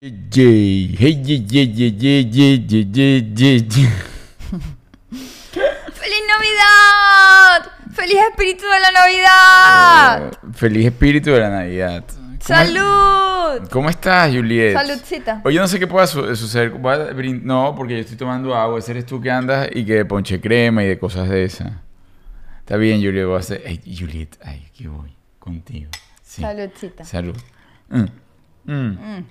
Hey, hey, hey, ¡Feliz Navidad! ¡Feliz espíritu de la Navidad! ¡Feliz espíritu de la Navidad! ¿Cómo- ¡Salud! ¿Cómo estás, Juliet? Saludcita. Oye, yo no sé qué pueda su- suceder. No, porque yo estoy tomando agua. Ese eres tú que andas y que de ponche crema y de cosas de esas. Está bien, Juliet. Voy a hacer. Ay, Juliet, ay, aquí voy. Contigo. Sí. Saludcita. Salud. Mm. Mm.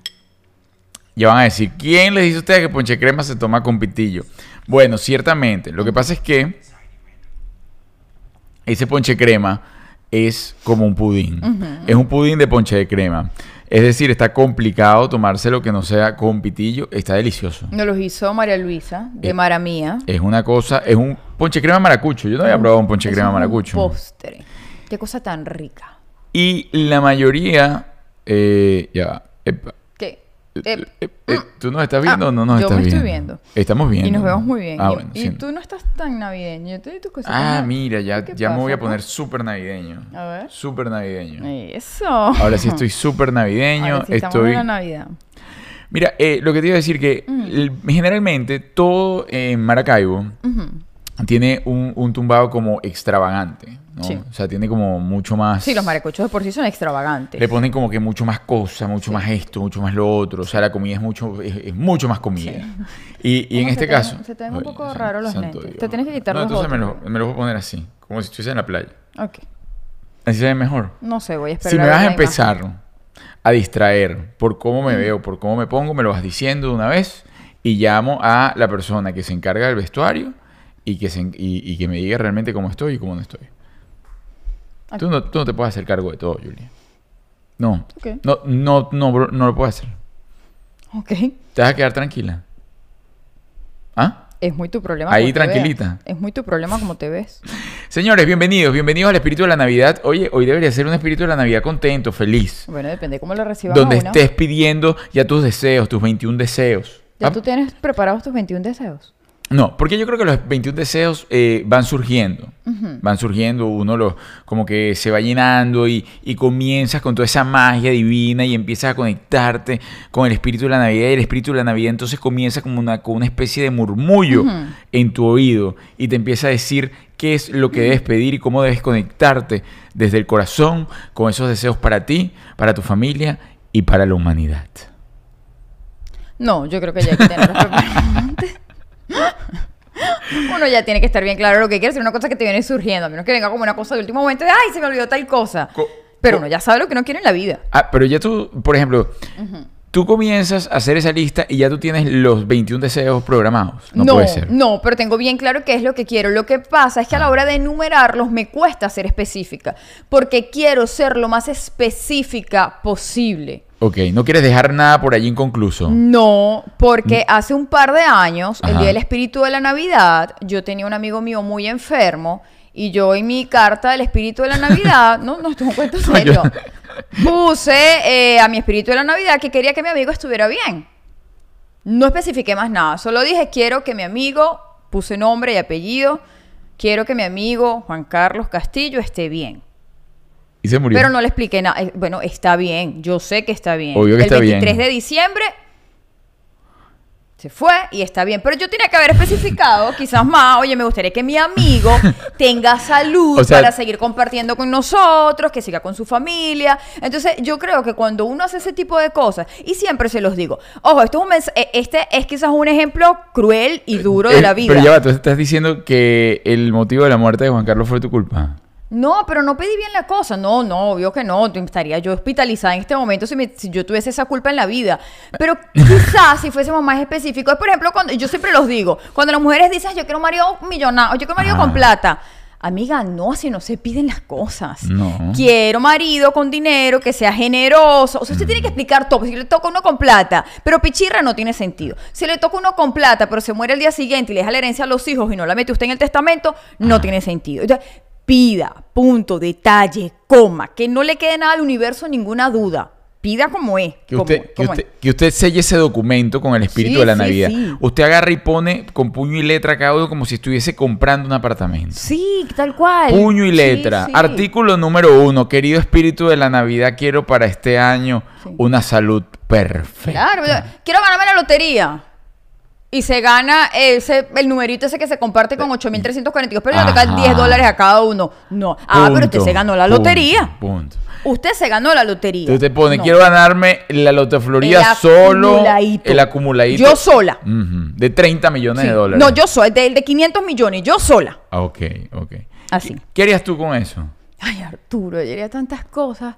Ya van a decir, ¿quién les dice a ustedes que ponche crema se toma con pitillo? Bueno, ciertamente. Lo que pasa es que ese ponche crema es como un pudín. Es un pudín de ponche de crema. Es decir, está complicado tomárselo que no sea con pitillo. Está delicioso. Nos los hizo María Luisa, de Eh, Mara Mía. Es una cosa, es un ponche crema maracucho. Yo no había probado un ponche crema es un maracucho. postre. Qué cosa tan rica. Y la mayoría, eh, ya. Epa. Eh, Eh, eh, eh, ¿Tú nos estás viendo Ah, o no nos yo estás me viendo? estoy viendo. Estamos viendo. y nos vemos muy bien. Ah, y, bueno, y sí. tú no estás tan navideño. Yo tus cositas. Ah, mira, ya, ¿Qué ya me voy a poner súper navideño. A ver. Súper navideño. Eso. Ahora sí estoy súper navideño. Ahora sí estamos estoy... en la Navidad. Mira, eh, lo que te iba a decir que Mm. generalmente todo en Maracaibo Ujú. tiene un, un tumbado como extravagante, ¿no? Sí. O sea, tiene como mucho más... Sí, los maracuchos de por sí son extravagantes. Le ponen como que mucho más cosas, mucho más esto, mucho más lo otro. O sea, la comida es mucho, es, es mucho más comida. Y, y en ¿Cómo este caso... se te ven un poco san- raros los lentes? Dios. Te tienes que quitar no, los entonces me otros. los, me los voy a poner así, como si estuviese en la playa. Ok. Así se ve mejor. No sé, voy a esperar. Si me vas a imagen. empezar a distraer por cómo me veo, por cómo me pongo, me lo vas diciendo de una vez y llamo a la persona que se encarga del vestuario y que, se y, y que me diga realmente cómo estoy y cómo no estoy. Tú, no, tú no te puedes hacer cargo de todo, Julia. No. Ok. No, no, no, bro, no lo puedes hacer. Ok. Te vas a quedar tranquila. ¿Ah? Es muy tu problema. Ahí, como te veas. tranquilita. Es muy tu problema como te ves. Señores, bienvenidos, bienvenidos al espíritu de la Navidad. Oye, hoy debería ser un espíritu de la Navidad contento, feliz. Bueno, depende de cómo lo recibas donde a uno. estés pidiendo ya tus deseos, tus 21 deseos. ¿Ya ¿Ah? tú tienes preparados tus 21 deseos? No, porque yo creo que los 21 deseos eh, van surgiendo. Van surgiendo, uno los como que se va llenando y, y comienzas con toda esa magia divina y empiezas a conectarte con el espíritu de la Navidad y el espíritu de la Navidad entonces comienza como una, con una especie de murmullo en tu oído y te empieza a decir qué es lo que debes pedir y cómo debes conectarte desde el corazón con esos deseos para ti, para tu familia y para la humanidad. No, yo creo que ya hay que tenerlos. Uno ya tiene que estar bien claro lo que quiere, ser una cosa que te viene surgiendo, a menos que venga como una cosa de último momento de, ay, se me olvidó tal cosa. Co- Pero uno ya sabe lo que uno quiere en la vida. Ah, pero ya tú, por ejemplo, tú comienzas a hacer esa lista y ya tú tienes los 21 deseos programados. No, puede ser. no, pero tengo bien claro qué es lo que quiero. Lo que pasa es que a la hora de enumerarlos me cuesta ser específica, porque quiero ser lo más específica posible. Ok, no quieres dejar nada por allí inconcluso. No, porque hace un par de años, el día del espíritu de la Navidad, yo tenía un amigo mío muy enfermo y yo en mi carta del espíritu de la Navidad, no, no, esto es un cuento serio, puse eh, a mi espíritu de la Navidad que quería que mi amigo estuviera bien. No especifiqué más nada, solo dije quiero que mi amigo, puse nombre y apellido, quiero que mi amigo Juan Carlos Castillo esté bien. Y se murió. Pero no le expliqué nada. Eh, Bueno, está bien. Yo sé que está bien. Obvio que el está bien. 23 de diciembre se fue y está bien. Pero yo tenía que haber especificado, quizás más, oye, me gustaría que mi amigo tenga salud O sea- para seguir compartiendo con nosotros, que siga con su familia. Entonces, yo creo que cuando uno hace ese tipo de cosas, y siempre se los digo, ojo, esto es un eh, este es quizás un ejemplo cruel y duro de Eh, la vida. Pero ya va, tú estás diciendo que el motivo de la muerte de Juan Carlos fue tu culpa. No, pero no pedí bien la cosa. No, no, obvio que no. Estaría yo hospitalizada en este momento si, me- si yo tuviese esa culpa en la vida. Pero quizás si fuésemos más específicos. Por ejemplo, cuando yo siempre los digo, cuando las mujeres dicen, yo quiero un marido millonario, yo quiero un marido con plata. Amiga, no, así no se piden las cosas. No. Quiero marido con dinero, que sea generoso. O sea, usted tiene que explicar todo. Si le toca uno con plata, pero pichirra no tiene sentido. Si le toca uno con plata, pero se muere el día siguiente y le deja la herencia a los hijos y no la mete usted en el testamento, no tiene sentido. Entonces, pida, punto, detalle, coma, que no le quede nada al universo ninguna duda. Pida como es. Que como- usted, que, como usted, es. que usted selle ese documento con el espíritu Sí, de la sí, Navidad. sí. Usted agarra y pone con puño y letra cada uno como si estuviese comprando un apartamento. Sí, tal cual. Puño y letra. Artículo número uno. Querido espíritu de la Navidad, quiero para este año una salud perfecta. Claro, quiero ganarme la lotería. Y se gana ese, el numerito ese que se comparte con 8.342 pero le tocan Ajá. 10 dólares a cada uno. No. Ah, pero usted se ganó la lotería. Punto. Usted se ganó la lotería. Entonces te pone, No. quiero ganarme la Loto Florida El solo. acumuladito. El acumuladito. Yo sola. De 30 millones Sí. de dólares. No, yo soy, del de 500 millones, yo sola. Ah, Ok, ok. Así. ¿Qué harías tú con eso? Ay, Arturo, yo haría tantas cosas.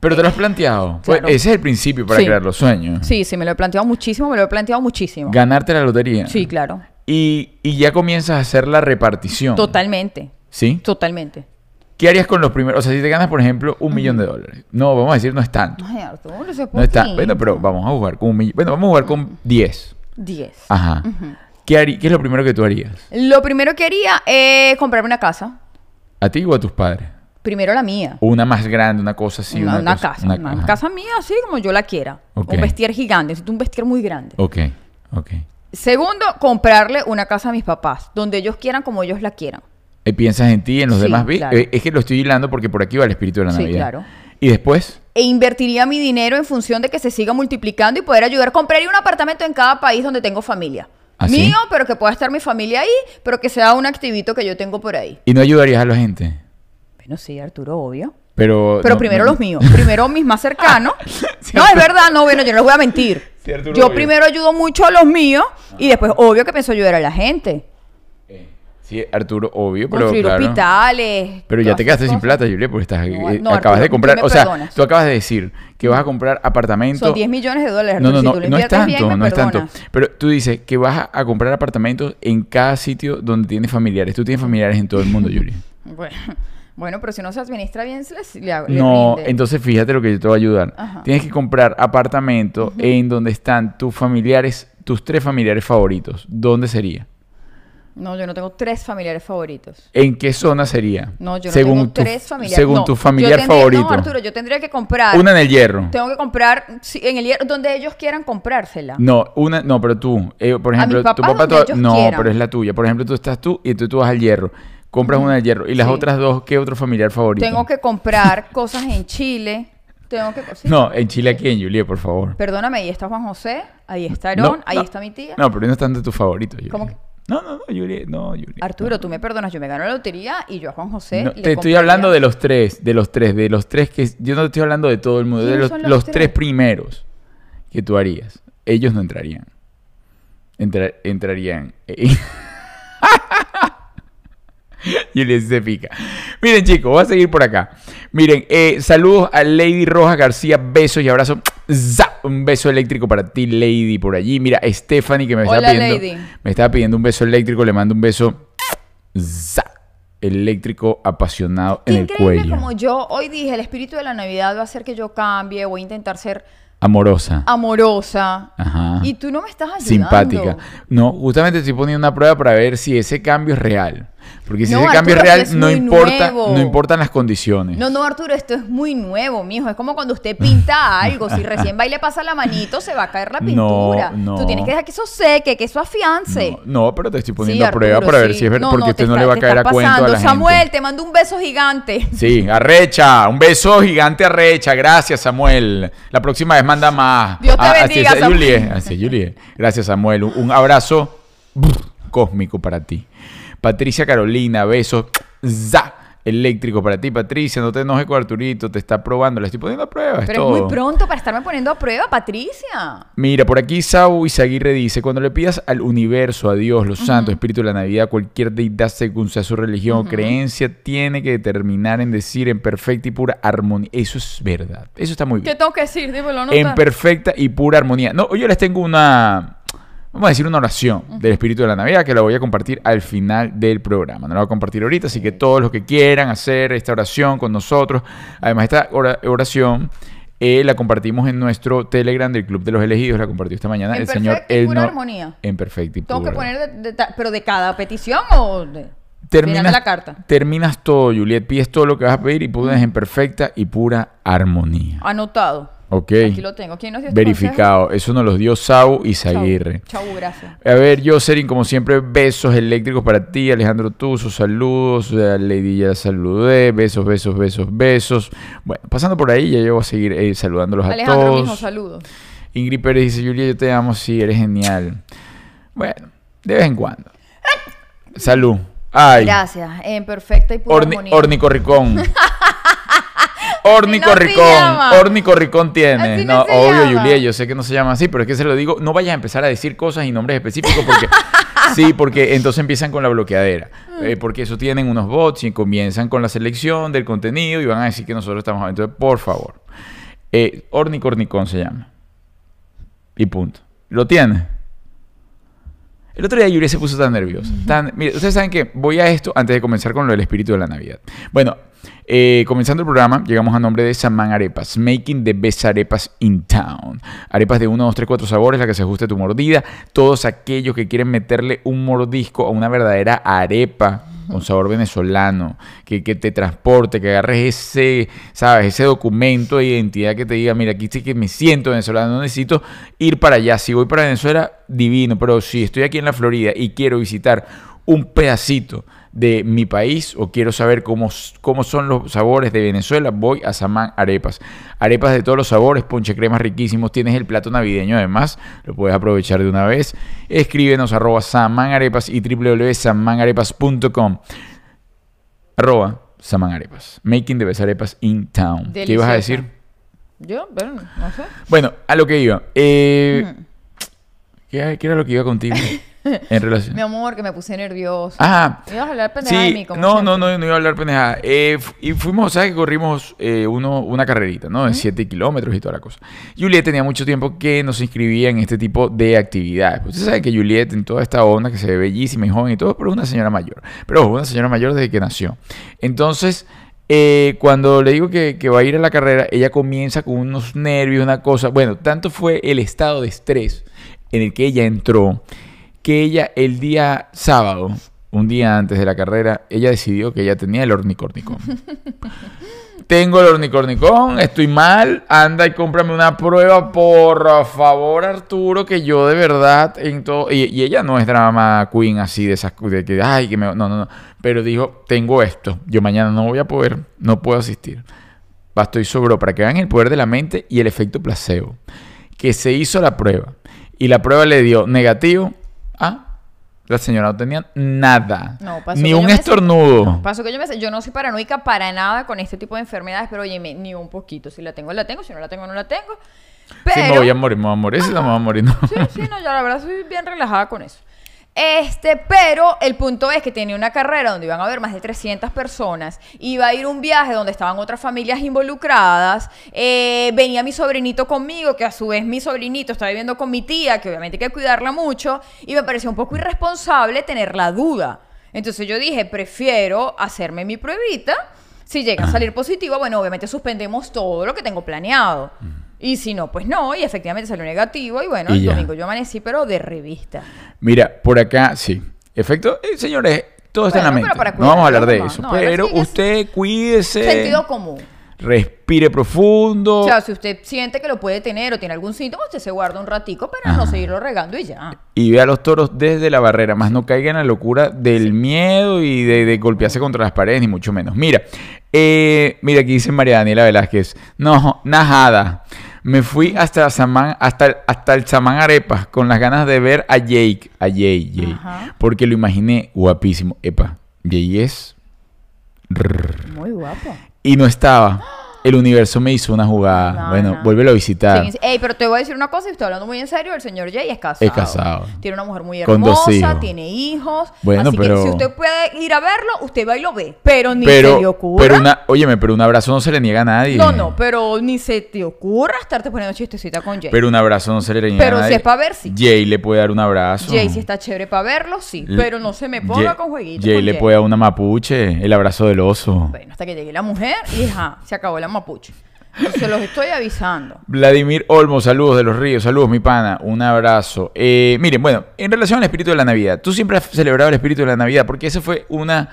Pero te lo has planteado. Pues ese es el principio para Sí. crear los sueños. Sí, sí, me lo he planteado muchísimo, me lo he planteado muchísimo. Ganarte la lotería. Sí, claro. Y, y ya comienzas a hacer la repartición. Totalmente. ¿Sí? Totalmente. ¿Qué harías con los primeros? O sea, si te ganas, por ejemplo, un millón de dólares. No, vamos a decir, no es tanto. Ay, Arturo, eso es No es tan- poquito. Bueno, pero vamos a jugar con un millón. Bueno, vamos a jugar con 10. 10. Ajá. ¿Qué, harí- ¿Qué es lo primero que tú harías? Lo primero que haría es comprarme una casa. ¿A ti o a tus padres? Primero la mía. Una más grande, una cosa así. una, Una, una cosa- casa. una- casa mía, así como yo la quiera. Un vestier gigante. Necesito un vestier muy grande. Ok, ok. Segundo, comprarle una casa a mis papás. Donde ellos quieran, como ellos la quieran. Eh, piensas en ti, en los Sí, demás. claro. eh, es que lo estoy hilando porque por aquí va el espíritu de la Sí, Navidad. claro. Y después, E invertiría mi dinero en función de que se siga multiplicando y poder ayudar. Compraría un apartamento en cada país donde tengo familia. ¿Ah, sí? Mío, pero que pueda estar mi familia ahí, pero que sea un activito que yo tengo por ahí. ¿y no ayudarías a la gente? Bueno, sí, Arturo, obvio. Pero, Pero no- primero no- los míos. Primero mis más cercanos. No, es verdad, no, bueno, yo no les voy a mentir. Sí, Arturo, yo obvio. primero ayudo mucho a los míos y después, obvio, que pienso ayudar a la gente. Eh, Sí, Arturo, obvio, pero Construir claro. hospitales. Pero ya te quedaste sin plata, Julia, porque estás, No, eh, no, acabas Arturo, de comprar, o sea, perdonas. tú acabas de decir que vas a comprar apartamentos. Son 10 millones de dólares. No, no, Arturo, no, si tú lo no es tanto, bien, no es tanto. Pero tú dices que vas a, a comprar apartamentos en cada sitio donde tienes familiares. Tú tienes familiares en todo el mundo, Julia. Bueno, bueno, pero si no se administra bien, se les, le, le No, rinde. entonces fíjate lo que yo te voy a ayudar. Ajá. Tienes que comprar apartamentos en donde están tus familiares, tus tres familiares favoritos. ¿Dónde sería? No, yo no tengo tres familiares favoritos. ¿En qué zona sería? No, yo no según tengo tu, tres familiares. Según No, tu yo familiar tendría- favorito. No, Arturo, yo tendría que comprar. Una en el hierro. Tengo que comprar sí, en el hier- donde ellos quieran comprársela. No, una, no, pero tú, eh, por A ejemplo, tu papá, donde to- ellos no, quieran. pero es la tuya. Por ejemplo, tú estás tú y tú, tú vas al hierro, compras una del hierro y las Sí. otras dos, ¿qué otro familiar favorito? Tengo que comprar cosas en Chile. Tengo que. sí. No, en Chile aquí en Julia, por favor. Perdóname, ahí está Juan José, ahí está Aarón, No, ahí no. está mi tía. No, pero no están de tus favoritos. ¿Cómo que? No, no, no, Julia, no, Julia. Arturo, tú me perdonas, yo me gano la lotería y yo a Juan José. No, le te estoy hablando de los tres, de los tres, de los tres que... Yo no te estoy hablando de todo el mundo, de ¿Quiénes los, son los los tres? tres primeros que tú harías. Ellos no entrarían. Entra- entrarían... Julia se pica. Miren, chicos, voy a seguir por acá. Miren, eh, saludos a Lady Roja García. Besos y abrazos. Un beso eléctrico para ti, Lady, por allí. Mira, Stephanie, que me está pidiendo. Lady. Me estaba pidiendo un beso eléctrico. Le mando un beso. ¡Za! Eléctrico apasionado Qué en el increíble cuello. como yo hoy dije, el espíritu de la Navidad va a hacer que yo cambie, voy a intentar ser Amorosa. amorosa. Ajá. Y tú no me estás ayudando. Simpática. No, justamente estoy poniendo una prueba para ver si ese cambio es real. Porque si No, ese cambio es real, no importa, nuevo. no importan las condiciones. No, no, Arturo, esto es muy nuevo, mijo. Es como cuando usted pinta algo. Si recién va y le pasa la manito, se va a caer la No, pintura. no. Tú tienes que dejar que eso seque, que eso afiance. No, no, pero te estoy poniendo Sí, a prueba para ver si es verdad, No, porque no, usted te no le va a caer a cuento a pasando. la Samuel, gente. te mando un beso gigante. Sí, arrecha, un beso gigante arrecha, gracias Samuel. La próxima vez manda más. Dios te Ah, bendiga, así es, Samuel. Julie, así es, Julie. Gracias Samuel, un, un abrazo cósmico para ti. Patricia Carolina, besos, za, eléctrico para ti, Patricia. No te enojes con Arturito, te está probando, le estoy poniendo a prueba. es Pero todo. es muy pronto para estarme poniendo a prueba, Patricia. Mira, por aquí Sau Izaguirre dice, cuando le pidas al universo, a Dios, los santos, espíritu de la Navidad, cualquier deidad según sea su religión o creencia, tiene que determinar en decir en perfecta y pura armonía. Eso es verdad. Eso está muy ¿Qué bien. tengo que decir? Dímelo, no En perfecta y pura armonía. No, yo les tengo una, vamos a decir una oración del espíritu de la Navidad que la voy a compartir al final del programa. No la voy a compartir ahorita, así que todos los que quieran hacer esta oración con nosotros, además esta ora- oración... eh, la compartimos en nuestro Telegram del Club de los Elegidos, la compartió esta mañana En el señor perfecta y pura Elnor- armonía. En perfecta y Tengo que pura. poner, de- de ta- pero de cada petición o de terminas, la carta. terminas todo, Juliet, pides todo lo que vas a pedir y pones en perfecta y pura armonía. Anotado. Ok. Aquí lo tengo. ¿Quién nos dio este Verificado. Eso nos los dio Sau y? Zaguirre. Chau, Chau, gracias. A ver, Jocelyn, como siempre, besos eléctricos para ti. Alejandro Tuzo, saludos. A Lady ya saludé. Besos, besos, besos, besos. Bueno, pasando por ahí, ya llevo a seguir eh, saludándolos a Alejandro, todos. mismo saludos. Ingrid Pérez dice, Julia, yo te amo, sí, eres genial. Bueno, de vez en cuando. Salud. Ay, Gracias. En perfecta y pura orni- ornicorricón. Ornicorricón, No se llama. ornicorricón tiene. No, obvio. Julia, yo sé que no se llama así, pero es que se lo digo, no vayas a empezar a decir cosas y nombres específicos porque sí, porque entonces empiezan con la bloqueadera. Mm. Eh, porque eso tienen unos bots y comienzan con la selección del contenido y van a decir que nosotros estamos entonces, por favor. Eh, ornicornicón se llama. Y punto. ¿Lo tiene? El otro día Yuri se puso tan nerviosa. Tan, mire, ustedes saben que voy a esto antes de comenzar con lo del espíritu de la Navidad. Bueno, eh, comenzando el programa, llegamos a nombre de Saman Arepas, making the best arepas in town. Arepas de 1, 2, 3, 4 sabores, la que se ajuste a tu mordida. Todos aquellos que quieren meterle un mordisco a una verdadera arepa con sabor venezolano, que, que te transporte, que agarres ese, ¿sabes? Ese documento de identidad que te diga, mira, aquí sí que me siento venezolano, no necesito ir para allá. Si voy para Venezuela, divino, pero si estoy aquí en la Florida y quiero visitar un pedacito de mi país o quiero saber cómo, cómo son los sabores de Venezuela, voy a Samán Arepas. Arepas de todos los sabores, ponche cremas riquísimos, tienes el plato navideño además, lo puedes aprovechar de una vez. Escríbenos arroba Samán Arepas y www.samanarepas.com arroba Samán Arepas. Making the best arepas in town. ¿Qué ibas a decir? Yo, bueno, no sé. Bueno, a lo que iba. Eh, Ujú. ¿qué, qué era lo que iba contigo? En relación. Mi amor, que me puse nerviosa. Ah, Ibas a hablar pendejada de Sí, mí, como no, no, no, no iba a hablar pendejada. Eh, y fuimos, ¿sabes? Que corrimos eh, uno, una carrerita, ¿no? De 7 kilómetros y toda la cosa. Juliet tenía mucho tiempo que nos inscribía en este tipo de actividades. Usted sabe que Juliet, en toda esta onda, que se ve bellísima y joven y todo, pero es una señora mayor. Pero ojo, una señora mayor desde que nació. Entonces, eh, cuando le digo que, que va a ir a la carrera, ella comienza con unos nervios, una cosa. Bueno, tanto fue el estado de estrés en el que ella entró que ella el día sábado, un día antes de la carrera, ella decidió que ella tenía el ornicornicón. Tengo el ornicornicón, estoy mal, anda y cómprame una prueba, por favor, Arturo, que yo de verdad en todo... Y, y ella no es drama queen así de esas... De que, ay, que me... No, no, no. Pero dijo, tengo esto, yo mañana no voy a poder, no puedo asistir. Bastó y sobró para que vean el poder de la mente y el efecto placebo. Que se hizo la prueba y la prueba le dio negativo. La señora no tenía nada. No, pasó Ni que un yo me- estornudo. No, pasó que yo, me, yo no soy paranoica para nada con este tipo de enfermedades, pero oye, ni un poquito. Si la tengo, la tengo. Si no la tengo, no la tengo. Pero... Sí, me voy a morir, me voy a morir. Si no me voy a morir, no. Sí, sí, no, yo la verdad soy bien relajada con eso. Este, pero el punto es que tenía una carrera donde iban a haber más de 300 personas, iba a ir un viaje donde estaban otras familias involucradas, eh, venía mi sobrinito conmigo, que a su vez mi sobrinito estaba viviendo con mi tía, que obviamente hay que cuidarla mucho, y me pareció un poco irresponsable tener la duda. Entonces yo dije, prefiero hacerme mi pruebita, si llega a salir positivo, bueno, obviamente suspendemos todo lo que tengo planeado. Y si no, pues no, y efectivamente salió negativo, y bueno, Y el ya. domingo yo amanecí, pero de revista. Mira, por acá, sí. Efecto, eh, señores, todo está en la mente. para No vamos a hablar de eso. no, pero usted cuídese. Sentido común. Respire profundo. O sea, si usted siente que lo puede tener o tiene algún síntoma, usted se guarda un ratico para no seguirlo regando y ya. y ve a los toros desde la barrera, más no caiga en la locura del miedo y de, de golpearse contra las paredes, ni mucho menos. Mira, eh, mira, aquí dice María Daniela Velázquez, no, nada. Me fui hasta, el- hasta el Samán Arepas con las ganas de ver a Jake, a Jay, Jay, Ajá. porque lo imaginé guapísimo. Epa, Jay es... Muy guapo. Y no estaba. El universo me hizo una jugada. No, bueno, no. vuélvelo a visitar. Sí. Ey, pero te voy a decir una cosa y estoy hablando muy en serio. El señor Jay es casado. Es casado. Tiene una mujer muy Con dos hermosa, hijos. tiene hijos. Bueno, así pero- que si usted puede ir a verlo, usted va y lo ve. Pero ni pero, se le ocurra. pero una, óyeme, pero un abrazo no se le niega a nadie. No, no, pero ni se te ocurra estarte poniendo chistecita con Jay. Pero un abrazo no se le niega Pero a si nadie. es pa' ver, sí. Jay le puede dar un abrazo. Jay si está chévere para verlo, sí. Le- Pero no se me ponga Jay- con jueguitos. Jay con le Jay. puede dar una mapuche, el abrazo del oso. Bueno, hasta que llegue la mujer y ajá, se acabó la mapuche. Se los estoy avisando. Vladimir Olmo, saludos de los ríos, saludos mi pana, un abrazo. Eh, miren, bueno, en relación al espíritu de la Navidad, tú siempre has celebrado el espíritu de la Navidad porque esa fue una,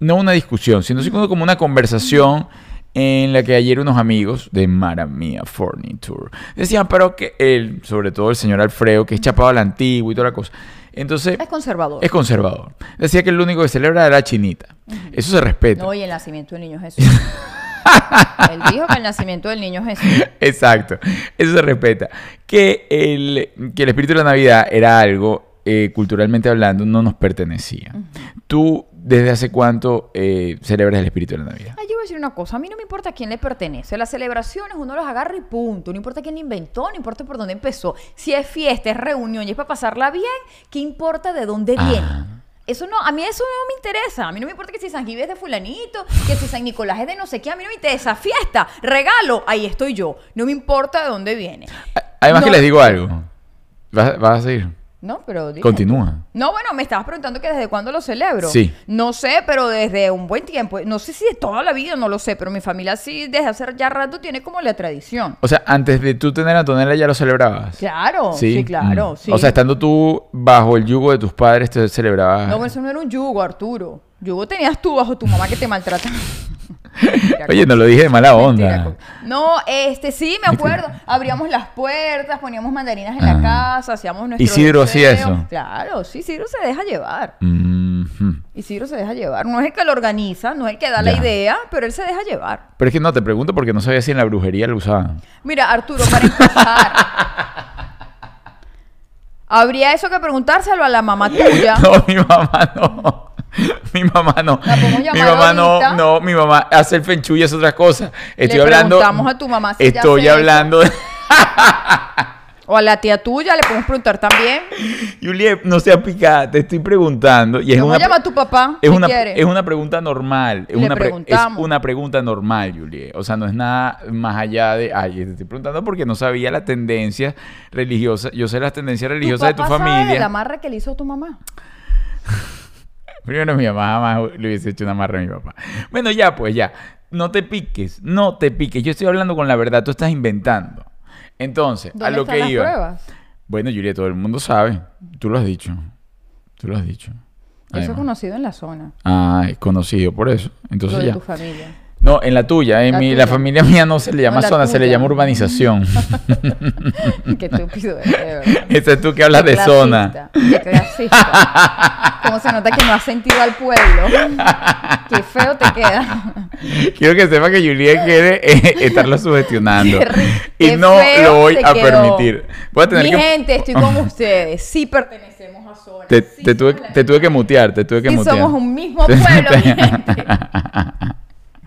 no una discusión, sino como una conversación en la que ayer unos amigos de Maramia Furniture decían, pero que él, sobre todo el señor Alfredo, que es chapado a la antigua y toda la cosa. Entonces, Es conservador. es conservador. Decía que el único que celebra era la chinita. Eso se respeta. No, y el nacimiento del niño Jesús. Él dijo que el nacimiento del niño Jesús. Exacto, eso se respeta. Que el, que el espíritu de la Navidad era algo, eh, culturalmente hablando, no nos pertenecía. ¿Tú desde hace cuánto eh, celebras el espíritu de la Navidad? Ay, yo voy a decir una cosa, a mí no me importa a quién le pertenece. Las celebraciones uno las agarra y punto. No importa quién la inventó, no importa por dónde empezó. Si es fiesta, es reunión y es para pasarla bien, ¿qué importa de dónde Ah. Eso no, a mí eso no me interesa. A mí no me importa que si San Gil es de fulanito, que si San Nicolás es de no sé qué. A mí no me interesa. Fiesta, regalo, ahí estoy yo. No me importa de dónde viene. Además que les digo algo. ¿Vas, vas a seguir? No, pero dime. Continúa. No, bueno, me estabas preguntando que desde cuándo lo celebro. Sí. No sé, pero desde un buen tiempo. No sé si de toda la vida, no lo sé, pero mi familia sí, desde hace ya rato, tiene como la tradición. O sea, antes de tú tener a Antonella ya lo celebrabas. Claro, sí, claro, Mm. sí. O sea, estando tú bajo el yugo de tus padres, te celebrabas. No, pero eso no era un yugo, Arturo. Yugo tenías tú bajo tu mamá que te maltrata. Oye, no lo dije de mala onda. No, este sí, me acuerdo. Abríamos las puertas, poníamos mandarinas en la Ajá. casa, hacíamos nuestro Isidro hacía eso? Claro, sí, Isidro se deja llevar. Mhm. Isidro se deja llevar. No es el que lo organiza, no es el que da la idea, pero él se deja llevar. Pero es que no, te pregunto porque no sabía si en la brujería lo usaban. Mira, Arturo, para empezar. Habría eso que preguntárselo a la mamá tuya. No, mi mamá no. Mi mamá no. La Mi mamá no, ahorita. no, mi mamá hace el fenchuy es otra cosa. Estoy Le hablando. preguntamos a tu mamá si Estoy eso. hablando de. O a la tía tuya, le podemos preguntar también. Juliet, no seas picada, te estoy preguntando. Y es Vamos una, a llamar a tu papá, es si una, es una pregunta normal. Es Le una, pre- es una pregunta normal, Juliet. O sea, no es nada más allá de. Ay, te estoy preguntando porque no sabía la tendencia religiosa. Yo sé las tendencias religiosas de tu sabe familia. el amarre que le hizo tu mamá. Primero mi mamá jamás le hubiese hecho una marra a mi papá. Bueno, ya, pues ya. No te piques, no te piques. Yo estoy hablando con la verdad, tú estás inventando. Entonces, a ¿Dónde lo están que las iba. pruebas? Bueno, Julia, todo el mundo sabe. Tú lo has dicho. Tú lo has dicho. Eso es conocido en la zona. Ah, es conocido por eso. Lo Entonces de ya. tu familia. No, en la tuya, en La mi, la familia mía no se le llama No, la zona, se le llama urbanización. Qué estúpido. Esa es tú que hablas Qué de zona. Qué clasista. ¿Cómo se nota que no has sentido al pueblo? Qué feo te queda. Quiero que sepa que Juliet quiere eh, estarlo sugestionando. Y no lo voy a quedó. permitir. Voy a tener Mi que. gente, estoy con ustedes. Sí pertenecemos a zona. Te, Sí te tuve, te tuve que mutear, te tuve que Sí mutear. somos un mismo pueblo, mi gente.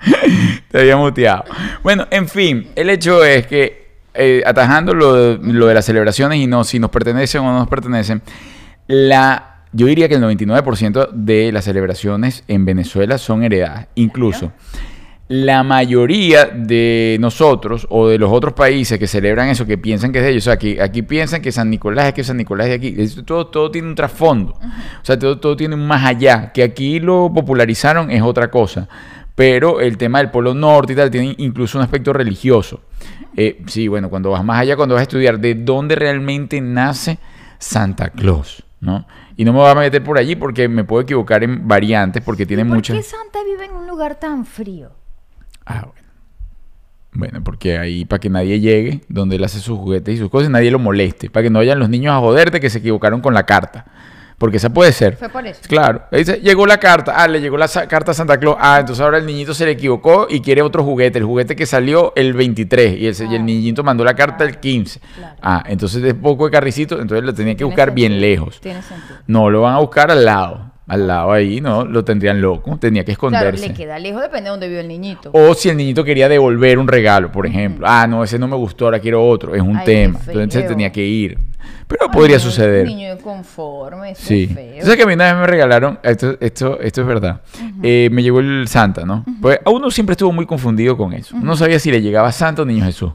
te había muteado. Bueno, en fin, el hecho es que, eh, atajando lo de, lo de las celebraciones y no si nos pertenecen o no nos pertenecen, la, yo diría que el 99% de las celebraciones en Venezuela son heredadas. Incluso la mayoría de nosotros o de los otros países que celebran eso, que piensan que es de ellos, o sea, aquí, aquí piensan que San Nicolás es que San Nicolás es de aquí, Esto todo, todo tiene un trasfondo, o sea, todo, todo tiene un más allá, que aquí lo popularizaron es otra cosa, pero el tema del Polo Norte y tal tiene incluso un aspecto religioso. Eh, sí, bueno, cuando vas más allá, cuando vas a estudiar de dónde realmente nace Santa Claus, ¿no? Y no me voy a meter por allí porque me puedo equivocar en variantes, porque tiene ¿Y ¿Por muchas... qué Santa vive en un lugar tan frío? Ah, bueno. Bueno, porque ahí para que nadie llegue donde él hace sus juguetes y sus cosas, nadie lo moleste, para que no vayan los niños a joderte que se equivocaron con la carta. Porque esa puede ser. Fue por eso. Claro. Dice, llegó la carta. Ah, le llegó la carta a Santa Claus. Ah, entonces ahora el niñito se le equivocó y quiere otro juguete. El juguete que salió el 23 y el, y el Claro. niñito mandó la carta el 15. Claro. Ah, entonces es poco de carricito, entonces lo tenía que buscar bien lejos. Tiene sentido. No, lo van a buscar al lado. Al lado ahí, ¿no? Lo tendrían loco. Tenía que Claro, esconderse. le queda lejos, depende de dónde vive el niñito. O si el niñito quería devolver un regalo, por ejemplo. Ah, no, ese no me gustó, ahora quiero otro. Es un Ay, tema. Entonces se tenía que ir. Pero Ay, podría suceder. Un niño inconforme, eso Sí. feo. ¿Sabes que a mí una vez me regalaron? Esto, esto, esto es verdad. Eh, me llegó el Santa, ¿no? Pues a uno siempre estuvo muy confundido con eso. No sabía si le llegaba Santa o Niño Jesús.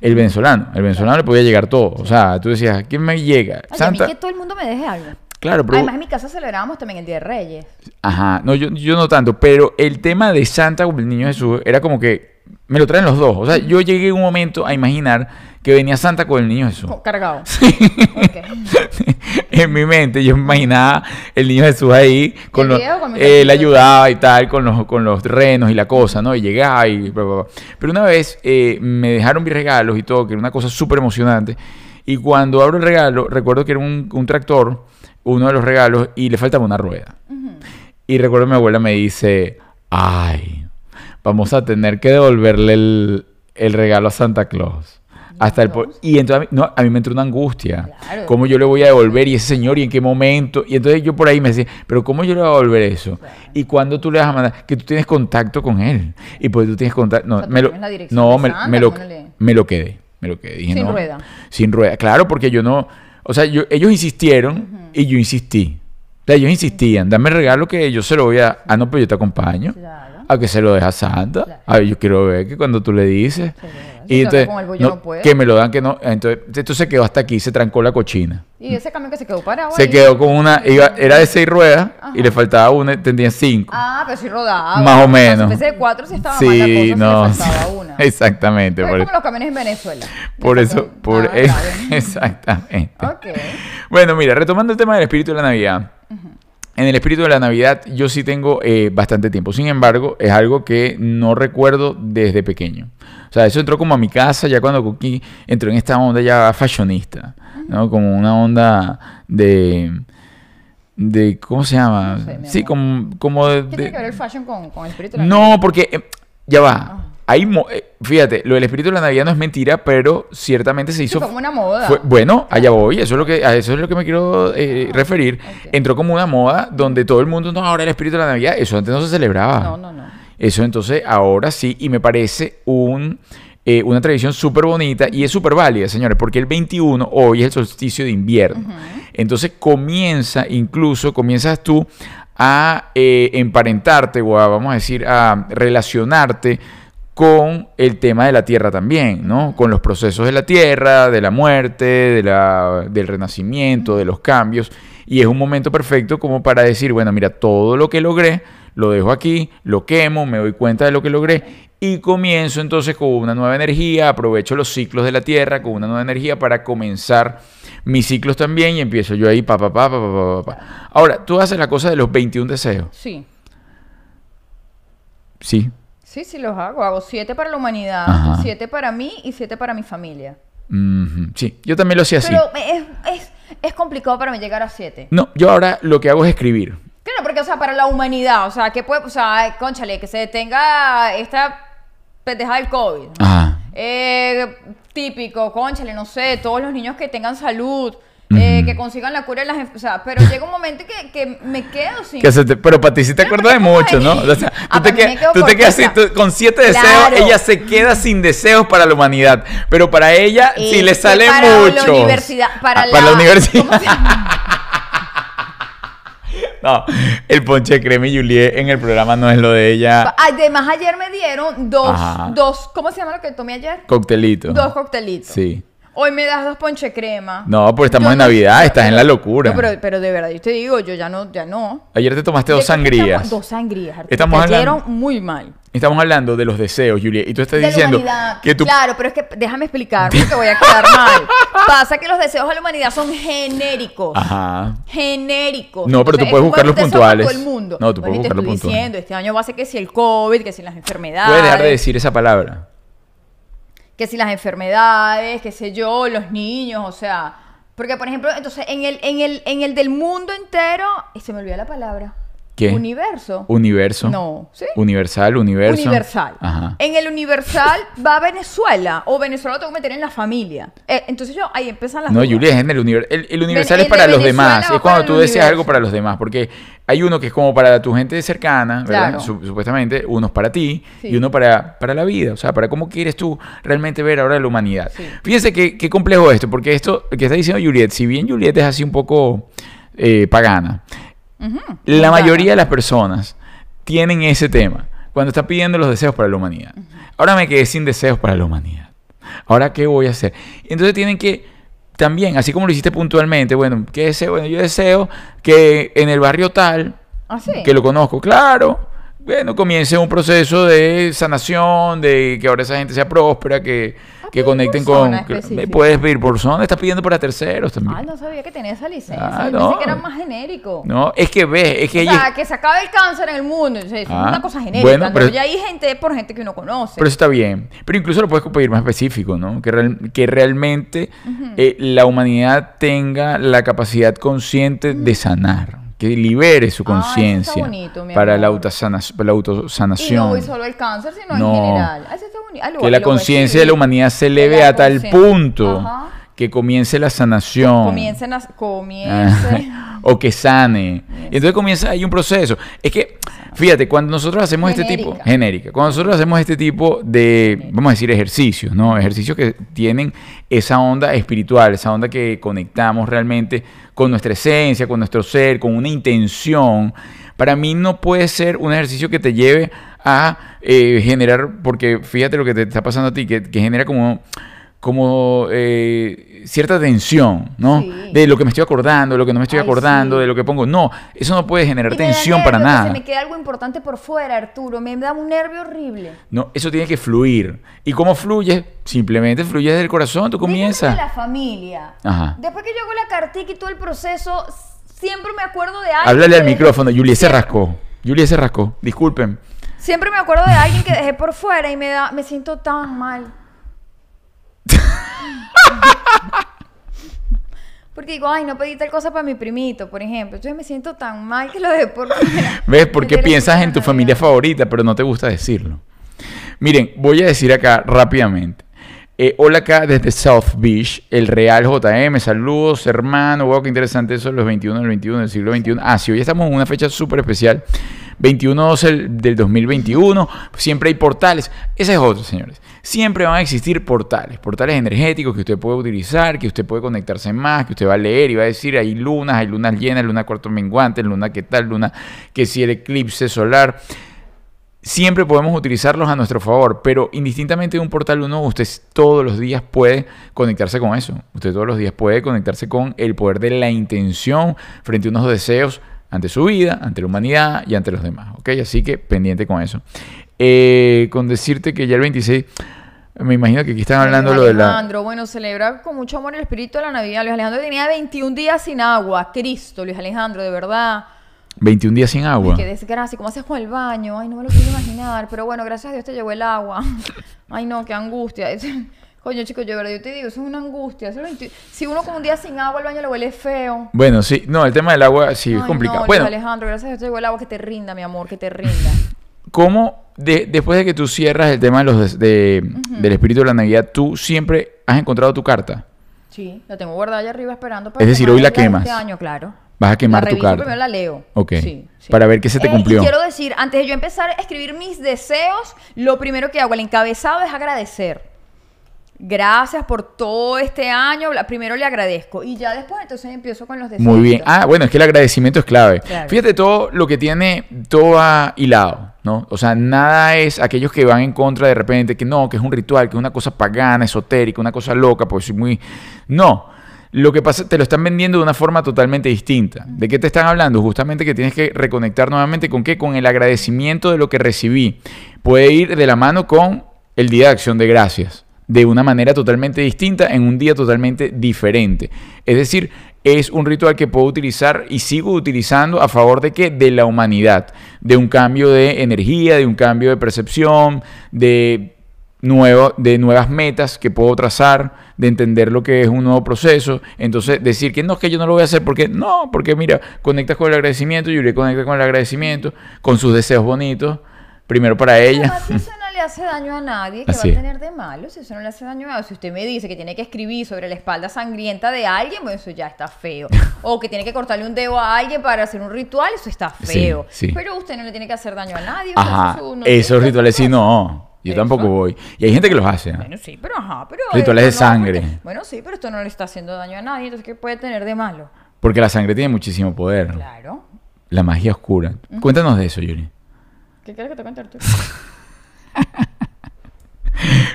El venezolano. El venezolano le podía llegar todo. O sea, tú decías, ¿a quién me llega? Oye, Santa. a mí que todo el mundo me deje algo. Claro, pero. Además, en mi casa celebrábamos también el Día de Reyes. Ajá, no, yo, yo no tanto, pero el tema de Santa con el niño Jesús era como que me lo traen los dos. O sea, yo llegué en un momento a imaginar que venía Santa con el niño Jesús. Cargado. Ok. en mi mente yo me imaginaba el niño Jesús ahí, con los, con mi él ayudaba y tal, con los, con los renos y la cosa, ¿no? Y llegaba y... bla, bla, bla. Pero una vez eh, me dejaron mis regalos y todo, que era una cosa súper emocionante. Y cuando abro el regalo, recuerdo que era un, un tractor, uno de los regalos, y le faltaba una rueda. Y recuerdo mi abuela me dice, ay, vamos a tener que devolverle el, el regalo a Santa Claus. Hasta el y entonces a mí, no, a mí me entró una angustia. Claro. ¿Cómo yo le voy a devolver? Y ese señor, ¿y en qué momento? Y entonces yo por ahí me decía, pero ¿cómo yo le voy a devolver eso? ¿Y cuándo tú le vas a mandar? Que tú tienes contacto con él. Y pues tú tienes contacto. No, O sea, tú me lo, no, me, Santa, me lo, ¿cómo le- me lo quedé. Me lo quedé. Dije, Sin no, rueda. Sin rueda. Claro, porque yo no. O sea, yo, ellos insistieron y yo insistí. O sea, ellos insistían, dame el regalo que yo se lo voy a. Ah, no, pues yo te acompaño. Claro. A que se lo deja Santa. Claro. A ver, yo quiero ver que cuando tú le dices. Y entonces, no, no que me lo dan, que no. Entonces, esto se quedó hasta aquí, se trancó la cochina. Y ese camión que se quedó parado Se ahí. quedó con una. Iba, era de seis ruedas y le faltaba una, tenía cinco. Ah, pero sí rodaba. Más o menos. Fuese de cuatro, sí estaba mal la sí, cosa, no. le faltaba una. Exactamente. Pero Por, es como los camiones en Venezuela. por eso. Por, es- grave. exactamente. Ok. Bueno, mira, retomando el tema del espíritu de la Navidad. En el espíritu de la Navidad yo sí tengo eh, bastante tiempo. Sin embargo, es algo que no recuerdo desde pequeño. O sea, eso entró como a mi casa ya cuando Cookie entró en esta onda ya fashionista, ¿no? Como una onda de... de ¿Cómo se llama? No sé, mi sí, como, como de... ¿Qué tiene que ver el fashion con, con el espíritu de la no, porque eh, ya va. Hay mo- eh, fíjate, lo del espíritu de la Navidad no es mentira, pero ciertamente se hizo fue como una moda. fue- bueno, allá voy, eso es lo que, a eso es lo que me quiero eh, Ah, referir. Entró como una moda donde todo el mundo, no, ahora el espíritu de la Navidad, eso antes no se celebraba. No, no, no. Eso entonces ahora sí, y me parece un, eh, una tradición súper bonita y es súper válida, señores, porque el 21 hoy es el solsticio de invierno. Entonces comienza, incluso comienzas tú a eh, emparentarte o a, vamos a decir, a relacionarte con el tema de la tierra también, ¿no? Con los procesos de la tierra, de la muerte, de la, del renacimiento, de los cambios. Y es un momento perfecto como para decir, bueno, mira, todo lo que logré, lo dejo aquí, lo quemo, me doy cuenta de lo que logré y comienzo entonces con una nueva energía, aprovecho los ciclos de la tierra con una nueva energía para comenzar mis ciclos también y empiezo yo ahí, pa, pa, pa, pa, pa, pa, pa. Ahora, tú haces la cosa de los 21 deseos. Sí. Sí. Sí, sí los hago. Hago siete para la humanidad, Ajá. siete para mí y siete para mi familia. Sí, yo también lo hacía así. Pero es, es, es complicado para mí llegar a siete. No, yo ahora lo que hago es escribir. Claro, porque, o sea, para la humanidad, o sea, que puede, o sea, conchale, que se detenga esta pendeja del COVID. ¿no? Ajá. Eh, típico, conchale, no sé, todos los niños que tengan salud, eh, que consigan la cura de las O sea, pero llega un momento que, que me quedo sin. Que se te- pero para ti sí te acuerdas de mucho, ¿no? O sea, Ah, tú te, quedas- tú te tú- con siete deseos, Claro. ella se queda sin deseos para la humanidad. Pero para ella Eh, sí le que sale para la mucho. universidad, para la- para la ¿cómo universidad. no, el ponche de crema y Juliet en el programa no es lo de ella. Además, ayer me dieron dos, Ajá. dos, ¿cómo se llama lo que tomé ayer? Coctelito. Dos coctelitos. Sí. Hoy me das dos ponche crema. No, porque estamos Yo en no- Navidad, estás en la locura. no, pero, pero de verdad, yo te digo, yo ya no, ya no. Ayer te tomaste dos ¿De qué sangrías. estamos? Dos sangrías, Arturo, Estamos que hablando- cayeron muy mal. Estamos hablando de los deseos, Juliet. Y tú estás De la diciendo humanidad. que tú. Claro, pero es que déjame explicar porque voy a quedar mal. Pasa que los deseos de la humanidad son genéricos. Ajá. Genéricos. No, pero tú puedes es buscar los puntuales. todo el mundo. No, tú puedes Bueno, te buscar los puntuales. diciendo, este año va a ser que si el COVID, que si las enfermedades. Puedes dejar de decir esa palabra. Que si las enfermedades, qué sé yo, los niños, o sea, porque por ejemplo, entonces en el en el en el del mundo entero, y se me olvidó la palabra. ¿Qué? Universo. Universo. No, ¿sí? Universal, universo. Universal. Ajá. En el universal va Venezuela o Venezuela lo tengo que meter en la familia. Eh, entonces yo ahí empiezan las No, dudas. Julia, es en el universo. El, el universal Ven- es para los demás. Es cuando tú deseas algo para los demás. Porque hay uno que es como para tu gente cercana, ¿verdad? Claro. Supuestamente, uno es para ti Sí. y uno para, para la vida. O sea, para cómo quieres tú realmente ver ahora la humanidad. Sí. Fíjense qué, qué complejo esto, porque esto que está diciendo Juliet, si bien Juliet es así un poco eh, pagana, La mayoría de las personas tienen ese tema cuando están pidiendo los deseos para la humanidad. Ahora me quedé sin deseos para la humanidad. Ahora, ¿qué voy a hacer? Entonces tienen que también, así como lo hiciste puntualmente, bueno, ¿qué deseo? Bueno, yo deseo que en el barrio tal, ¿Ah, sí? que lo conozco, claro, bueno, comience un proceso de sanación, de que ahora esa gente sea próspera, que, que conecten con... específica. puedes pedir por zona, estás pidiendo para terceros también. Ay, no sabía que tenía esa licencia. Ah, no. Pensé que era más genérico. No, es que ves, es que o ella- sea, que se acabe el cáncer en el mundo. Ah, es una cosa genérica. bueno, ¿no? pero- Ya hay gente por gente que uno conoce. Pero eso está bien. Pero incluso lo puedes pedir más específico, ¿no? Que, real- que realmente eh, la humanidad tenga la capacidad consciente de sanar. Que libere su Ah, conciencia bonito, mi para, la para la y autosanación. no voy solo el cáncer, sino No. en general. Ah, eso está Ah, que la conciencia de la humanidad se eleve a tal punto Ajá. que comience la sanación. Comiencen a... Comience... o que sane. Y entonces comienza ahí un proceso. Es que, fíjate, cuando nosotros hacemos este tipo, genérica, cuando nosotros hacemos este tipo de, vamos a decir, ejercicios, ¿no? Ejercicios que tienen esa onda espiritual, esa onda que conectamos realmente con nuestra esencia, con nuestro ser, con una intención. Para mí no puede ser un ejercicio que te lleve a eh, generar, porque fíjate lo que te está pasando a ti, que, que genera como como eh, cierta tensión, ¿no? Sí. De lo que me estoy acordando, de lo que no me estoy Ay, acordando, sí. de lo que pongo. No, eso no puede generar Y tensión para nervio nada. Se me queda algo importante por fuera, Arturo. Me da un nervio horrible. No, eso tiene que fluir. ¿Y cómo fluye? Simplemente fluye desde el corazón, tú comienzas. de la familia. Ajá. Después que yo hago la cartica y todo el proceso, siempre me acuerdo de alguien. Háblale al micrófono, Julie se rascó. Julie se rascó, disculpen. Siempre me acuerdo de alguien que dejé por fuera y me da, me siento tan mal. Porque digo, ay, no pedí tal cosa para mi primito, por ejemplo. Entonces me siento tan mal que lo dejé por fuera. ¿Ves? Porque piensas en tu familia favorita, pero no te gusta decirlo. Miren, voy a decir acá rápidamente. Eh, hola acá desde South Beach, el Real JM. Saludos, hermano. Wow, qué interesante eso, los 21 del 21 del siglo XXI. Ah, sí, hoy estamos en una fecha súper especial. 21 del del 2021. Siempre hay portales. Ese es otro, señores. Siempre van a existir portales. Portales energéticos que usted puede utilizar, que usted puede conectarse más, que usted va a leer y va a decir, hay lunas, hay lunas llenas, luna cuarto menguante, luna qué tal, luna que si el eclipse solar siempre podemos utilizarlos a nuestro favor, pero indistintamente de un portal uno, usted todos los días puede conectarse con eso. Usted todos los días puede conectarse con el poder de la intención frente a unos deseos ante su vida, ante la humanidad y ante los demás. ¿Ok? Así que pendiente con eso. Eh, con decirte que ya el 26, me imagino que aquí están hablando lo de la... Alejandro, bueno, celebra con mucho amor el espíritu de la Navidad. Luis Alejandro tenía 21 días sin agua. Cristo, Luis Alejandro, de verdad. 21 días sin agua. Qué desgracia, ¿cómo haces con el baño? Ay, no me lo quiero imaginar. Pero bueno, gracias a Dios te llegó el agua. Ay, no, qué angustia. Coño, chicos, yo, verdad, yo te digo, eso es una angustia. Eso es 20 Si uno con un día sin agua, el baño le huele feo. Bueno, sí, no, el tema del agua sí es Ay, complicado. No, bueno, Alejandro, gracias a Dios te llegó el agua. Que te rinda, mi amor, que te rinda. ¿Cómo, de- después de que tú cierras el tema de los de- del espíritu de la Navidad, tú siempre has encontrado tu carta? Sí, la tengo guardada allá arriba esperando para Es decir, hoy la de quemas. Este año, claro. Vas a quemar la tu carta. Primero la leo. Ok. Sí, sí. Para ver qué se te Eh, cumplió. y quiero decir, antes de yo empezar a escribir mis deseos, lo primero que hago, el encabezado es agradecer. Gracias por todo este año. Primero le agradezco. Y ya después entonces empiezo con los deseos. Muy bien. Ah, bueno, es que el agradecimiento es clave. Claro. Fíjate todo lo que tiene, todo va hilado, ¿no? O sea, nada es aquellos que van en contra de repente, que no, que es un ritual, que es una cosa pagana, esotérica, una cosa loca, pues muy... No. Lo que pasa, te lo están vendiendo de una forma totalmente distinta. ¿De qué te están hablando? Justamente que tienes que reconectar nuevamente con qué? Con el agradecimiento de lo que recibí. Puede ir de la mano con el Día de Acción de Gracias de una manera totalmente distinta en un día totalmente diferente. Es decir, es un ritual que puedo utilizar y sigo utilizando a favor de qué? De la humanidad, de un cambio de energía, de un cambio de percepción, de nuevo, de nuevas metas que puedo trazar, de entender lo que es un nuevo proceso. Entonces, decir que no, es que yo no lo voy a hacer porque no, porque mira, conectas con el agradecimiento, Yuri conecta con el agradecimiento, con sus deseos bonitos, primero para ella. Eso no le hace daño a nadie, ¿qué Así va es. a tener de malo? Si eso no le hace daño a nadie. Si usted me dice que tiene que escribir sobre la espalda sangrienta de alguien, pues eso ya está feo. O que tiene que cortarle un dedo a alguien para hacer un ritual, eso está feo. sí. Pero usted no le tiene que hacer daño a nadie. eso no- esos eso- rituales sí no. Yo Eso. tampoco voy. Y hay gente que los hace. ¿ah? Bueno, sí, pero ajá, pero... Rituales de sangre. bueno, sí, pero esto no le está haciendo daño a nadie, entonces ¿qué puede tener de malo? Porque la sangre tiene muchísimo poder. Claro. La magia oscura. Cuéntanos de eso, Yuri. ¿Qué quieres que te cuente, Arturo?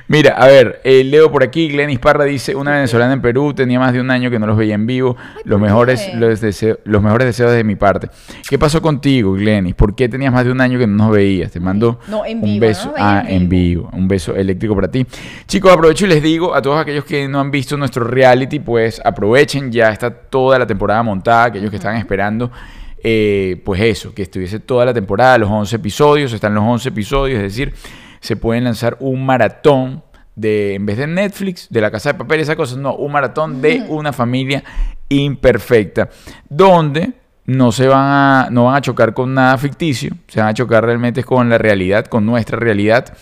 Mira, a ver, eh, leo por aquí, Glenis Parra dice, una venezolana en Perú, tenía más de un año que no los veía en vivo, los ¿por mejores, los, deseo- los mejores deseos de mi parte. ¿Qué pasó contigo, Glenis? ¿Por qué tenías más de un año que no nos veías? Te mando No, en un vivo, beso. ah, en en vivo. Un beso eléctrico para ti. Chicos, aprovecho y les digo a todos aquellos que no han visto nuestro reality, pues aprovechen, ya está toda la temporada montada, aquellos que estaban esperando. eh, pues eso, que estuviese toda la temporada, los 11 episodios, están los 11 episodios, es decir, se pueden lanzar un maratón de, en vez de Netflix, de la casa de papel, esa cosa, no, un maratón de una familia imperfecta, donde no se van a, no van a chocar con nada ficticio, se van a chocar realmente con la realidad, con nuestra realidad.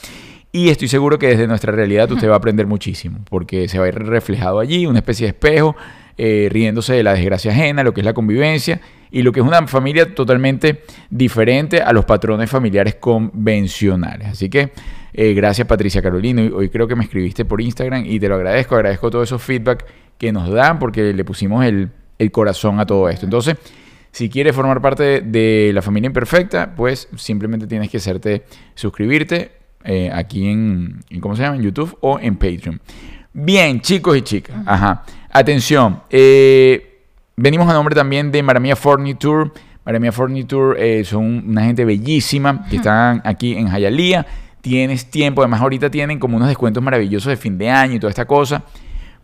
Y estoy seguro que desde nuestra realidad usted va a aprender muchísimo, porque se va a ir reflejado allí, una especie de espejo, eh, riéndose de la desgracia ajena, lo que es la convivencia y lo que es una familia totalmente diferente a los patrones familiares convencionales. Así que eh, gracias Patricia Carolina, hoy, creo que me escribiste por Instagram y te lo agradezco, agradezco todos esos feedback que nos dan porque le pusimos el, el corazón a todo esto. Entonces, si quieres formar parte de, de la familia imperfecta, pues simplemente tienes que hacerte suscribirte eh, aquí en, en, ¿cómo se llama? En YouTube o en Patreon. Bien, chicos y chicas. Ajá. Atención. eh, venimos a nombre también de Maramia Furniture. Maramia Furniture eh, son una gente bellísima que están aquí en Hialeah. Tienes tiempo, además ahorita tienen como unos descuentos maravillosos de fin de año y toda esta cosa.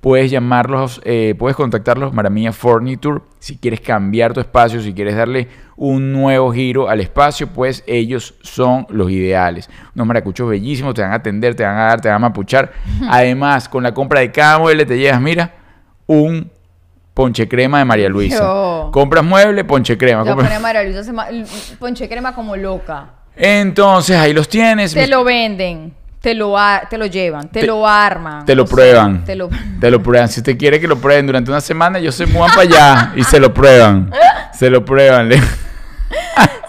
Puedes llamarlos, eh, puedes contactarlos, Maramia Furniture, si quieres cambiar tu espacio, si quieres darle un nuevo giro al espacio, pues ellos son los ideales. Unos maracuchos bellísimos, te van a atender, te van a dar, te van a mapuchar. Además, con la compra de cada mueble te llevas, mira, un ponche crema de María Luisa. Yo. Compras mueble, ponche crema. Ya compras- María Luisa se ma- ponche crema como loca. Entonces, ahí los tienes. Te lo venden, te lo, te lo llevan, te, Te- lo arman. Te lo sea, prueban. te lo... Te lo prueban. Si usted quiere que lo prueben durante una semana, ellos se muevan para allá y se lo prueban. Se lo prueban.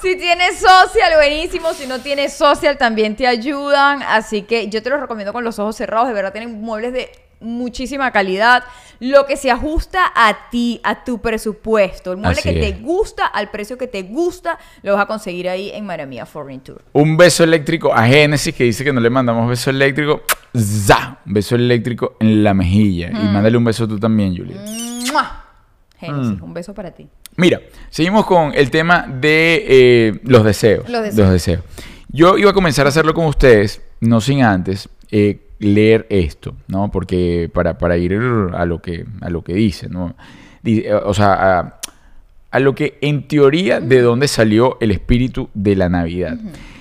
Si tienes social, buenísimo. Si no tienes social, también te ayudan. Así que yo te los recomiendo con los ojos cerrados. De verdad, tienen muebles de muchísima calidad. Lo que se ajusta a ti, a tu presupuesto. El mueble Así que es. te gusta, al precio que te gusta, lo vas a conseguir ahí en Maramia Furniture. Un beso eléctrico a Génesis que dice que no le mandamos beso eléctrico. ¡Za! Un beso eléctrico en la mejilla. Y Mm. mándale un beso tú también, Juliet. ¡Mua! Génesis, Mm. un beso para ti. Mira, seguimos con el tema de eh, los deseos. Los deseos. deseos. Yo iba a comenzar a hacerlo con ustedes, no sin antes eh, leer esto, ¿no? Porque para, para ir a lo que, a lo que dice, ¿no? Di- eh, O sea, a, a lo que en teoría de dónde salió el espíritu de la Navidad.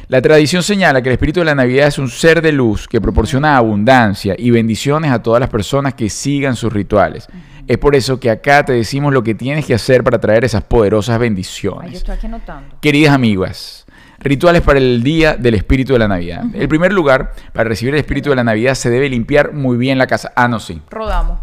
La tradición señala que el espíritu de la Navidad es un ser de luz que proporciona abundancia y bendiciones a todas las personas que sigan sus rituales. Es por eso que acá te decimos lo que tienes que hacer para traer esas poderosas Ay, yo bendiciones. estoy aquí anotando. Queridas amigas, rituales para el día del espíritu de la Navidad. El primer lugar, para recibir el espíritu de la Navidad se debe limpiar muy bien la casa. Ah, no, sí. Rodamos.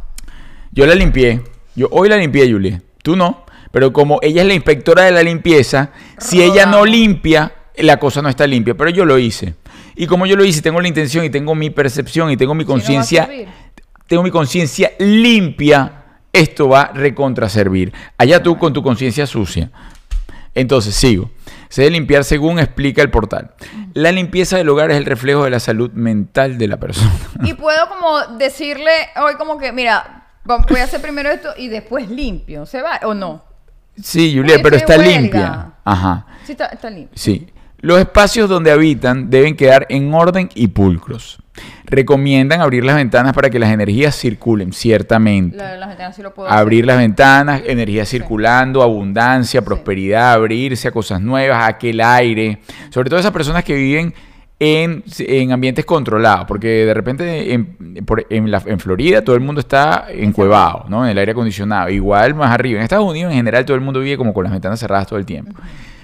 Yo la limpié. Yo hoy la limpié, Julie. Tú no. Pero como ella es la inspectora de la limpieza, si ella no limpia, la cosa no está limpia. Pero yo lo hice. Y como yo lo hice, tengo la intención y tengo mi percepción y tengo mi Si no conciencia, tengo mi conciencia limpia, esto va a recontra servir. Allá tú con tu conciencia sucia. Entonces, sigo. Se debe limpiar según explica el portal. La limpieza del hogar es el reflejo de la salud mental de la persona. Y puedo como decirle hoy como que, mira, voy a hacer primero esto y después limpio. ¿Se va o no? Sí, Julia, Uy, pero está huelga. limpia. Ajá. Sí, está, está limpio. Sí. Los espacios donde habitan deben quedar en orden y pulcros. Recomiendan abrir las ventanas para que las energías circulen, ciertamente. La, las ventanas sí lo puedo Abrir hacer. las ventanas, energía circulando, abundancia, prosperidad, abrirse a cosas nuevas, a aquel aire. Sobre todo esas personas que viven en, en ambientes controlados, porque de repente en, por- en la- en Florida todo el mundo está encuevado, ¿no? En el aire acondicionado. Igual más arriba. En Estados Unidos en general todo el mundo vive como con las ventanas cerradas todo el tiempo.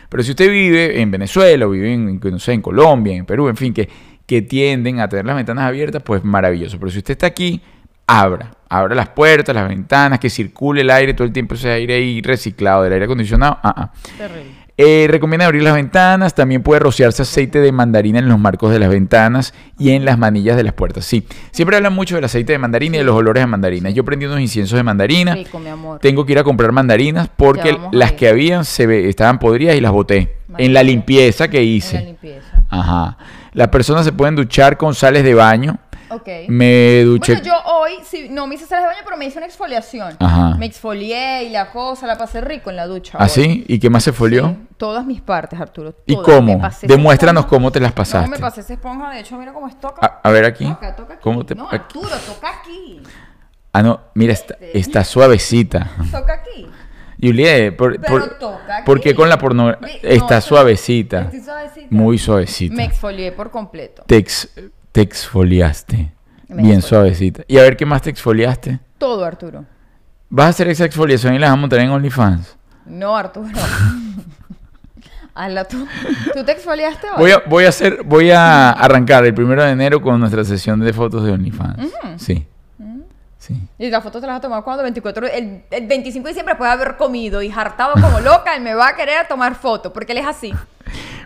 Pero si usted vive en Venezuela o vive en, no sé, en Colombia, en Perú, en fin, que, que tienden a tener las ventanas abiertas, pues maravilloso. Pero si usted está aquí, abra. Abra las puertas, las ventanas, que circule el aire todo el tiempo, ese aire ahí reciclado del aire acondicionado. Ah, ah. Terrible. Eh, recomienda abrir las ventanas, también puede rociarse aceite de mandarina en los marcos de las ventanas y en las manillas de las puertas. Sí, siempre hablan mucho del aceite de mandarina y de los olores de mandarina. Yo prendí unos inciensos de mandarina. Rico, mi amor. Tengo que ir a comprar mandarinas porque las que habían se ve- estaban podridas y las boté en la limpieza que En hice. la limpieza. Ajá. Las personas se pueden duchar con sales de baño Ok. Me duché. Bueno, yo hoy, sí, no me hice cejas de baño, pero me hice una exfoliación. Ajá. Me exfolié y la cosa, la pasé rico en la ducha. ¿Ah, hoy. sí? ¿Y qué más se folió? Sí, todas mis partes, Arturo. ¿Y todas. cómo? Demuéstranos cómo te las No, pasaste. me pasé esa esponja, de hecho, mira cómo es toca. A, a ver aquí. Toca, toca aquí. ¿Cómo te No. Arturo, toca aquí. Ah, no, mira, está, Este. está suavecita. Toca aquí. Juliet, por, Pero por- toca aquí. ¿por qué con la porno Vi- está suavecita? Estoy suavecita. Muy suavecita. Me exfolié por completo. Te, ex- te exfoliaste. Me Bien exfolié. suavecita. Y a ver qué más te exfoliaste. Todo, Arturo. ¿Vas a hacer esa exfoliación y la vas a montar en OnlyFans? No, Arturo. Hazla tú. ¿Tú te exfoliaste hoy? Voy a, voy a hacer, voy a arrancar el primero de enero con nuestra sesión de fotos de OnlyFans. Sí. Y las fotos te las vas a tomar cuando 24 el, el 25 de diciembre puede haber comido y hartado como loca, él me va a querer tomar foto, porque él es así.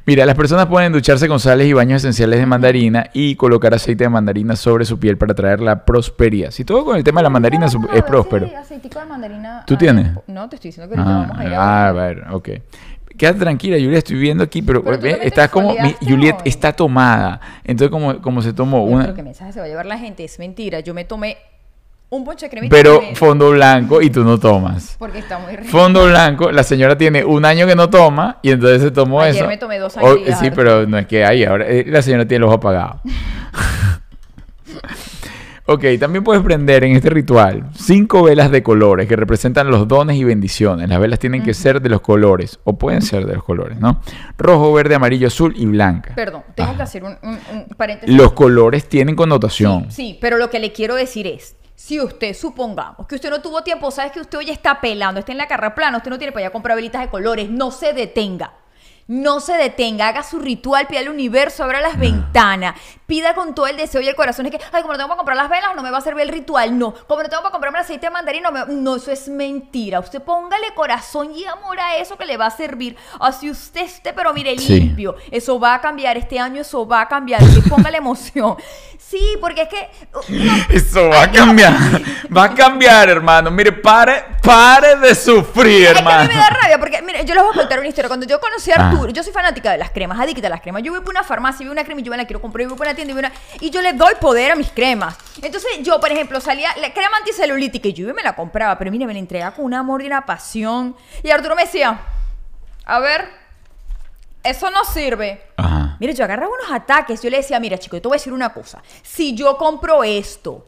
Mira, las personas pueden ducharse con sales y baños esenciales de mandarina y colocar aceite de mandarina sobre su piel para traer la prosperidad. Si todo con el tema de la mandarina es próspero. Sí, aceitico de mandarina. ¿Tú tienes? No, te estoy diciendo que ahorita Ah, vamos a ir a ah, a ver. ok. Quédate tranquila, Juliet, estoy viendo aquí, pero, Pero tú ve, también te está como, mi- Juliet hoy. está tomada. Entonces, como, como se tomó una, Pero qué mensaje se va a llevar la gente, es mentira. Yo me tomé un ponche de cremita. pero fondo blanco y tú no tomas. Porque está muy rico. Fondo blanco, la señora tiene un año que no toma y entonces se tomó Ayer eso. me tomé dos O- sangrías, Sí, pero no es que hay, ahora eh, la señora tiene el ojo apagado. ok, también puedes prender en este ritual cinco velas de colores que representan los dones y bendiciones. Las velas tienen que ser de los colores, o pueden ser de los colores, ¿no? Rojo, verde, amarillo, azul y blanca. Perdón, tengo que hacer un, un- un paréntesis. Los colores tienen connotación. Sí, pero lo que le quiero decir es, si usted, supongamos, que usted no tuvo tiempo, sabes que usted hoy está pelando, está en la carrera plana, usted no tiene para allá comprar velitas de colores, no se detenga. No se detenga, haga su ritual, pida al universo, abra las ventanas, pida con todo el deseo y el corazón. Es que, ay, como no tengo para comprar las velas, no me va a servir el ritual. No, como no tengo para comprarme el aceite de mandarín, no, me- no, eso es mentira. Usted póngale corazón y amor a eso que le va a servir. Así usted esté, pero mire, Sí. limpio. Eso va a cambiar este año, eso va a cambiar. Y póngale emoción. Sí, porque es que. uh, no, Eso va a cambiar. Va a cambiar, hermano. Mire, pare, pare de sufrir, Es que a mí me da rabia porque, mire, yo les voy a contar una historia. Cuando yo conocí a. Yo soy fanática de las cremas, adicta a las cremas. Yo voy por una farmacia, veo una crema y yo me la quiero comprar, yo voy por una tienda y, una- y yo le doy poder a mis cremas. Entonces yo, por ejemplo, salía, la crema anticelulítica y yo me la compraba, pero mire, me la entregaba con un amor y una pasión. Y Arturo me decía, a ver, eso no sirve. Ajá. Mire, yo agarraba unos ataques. Yo le decía, mira, chico, yo te voy a decir una cosa. Si yo compro esto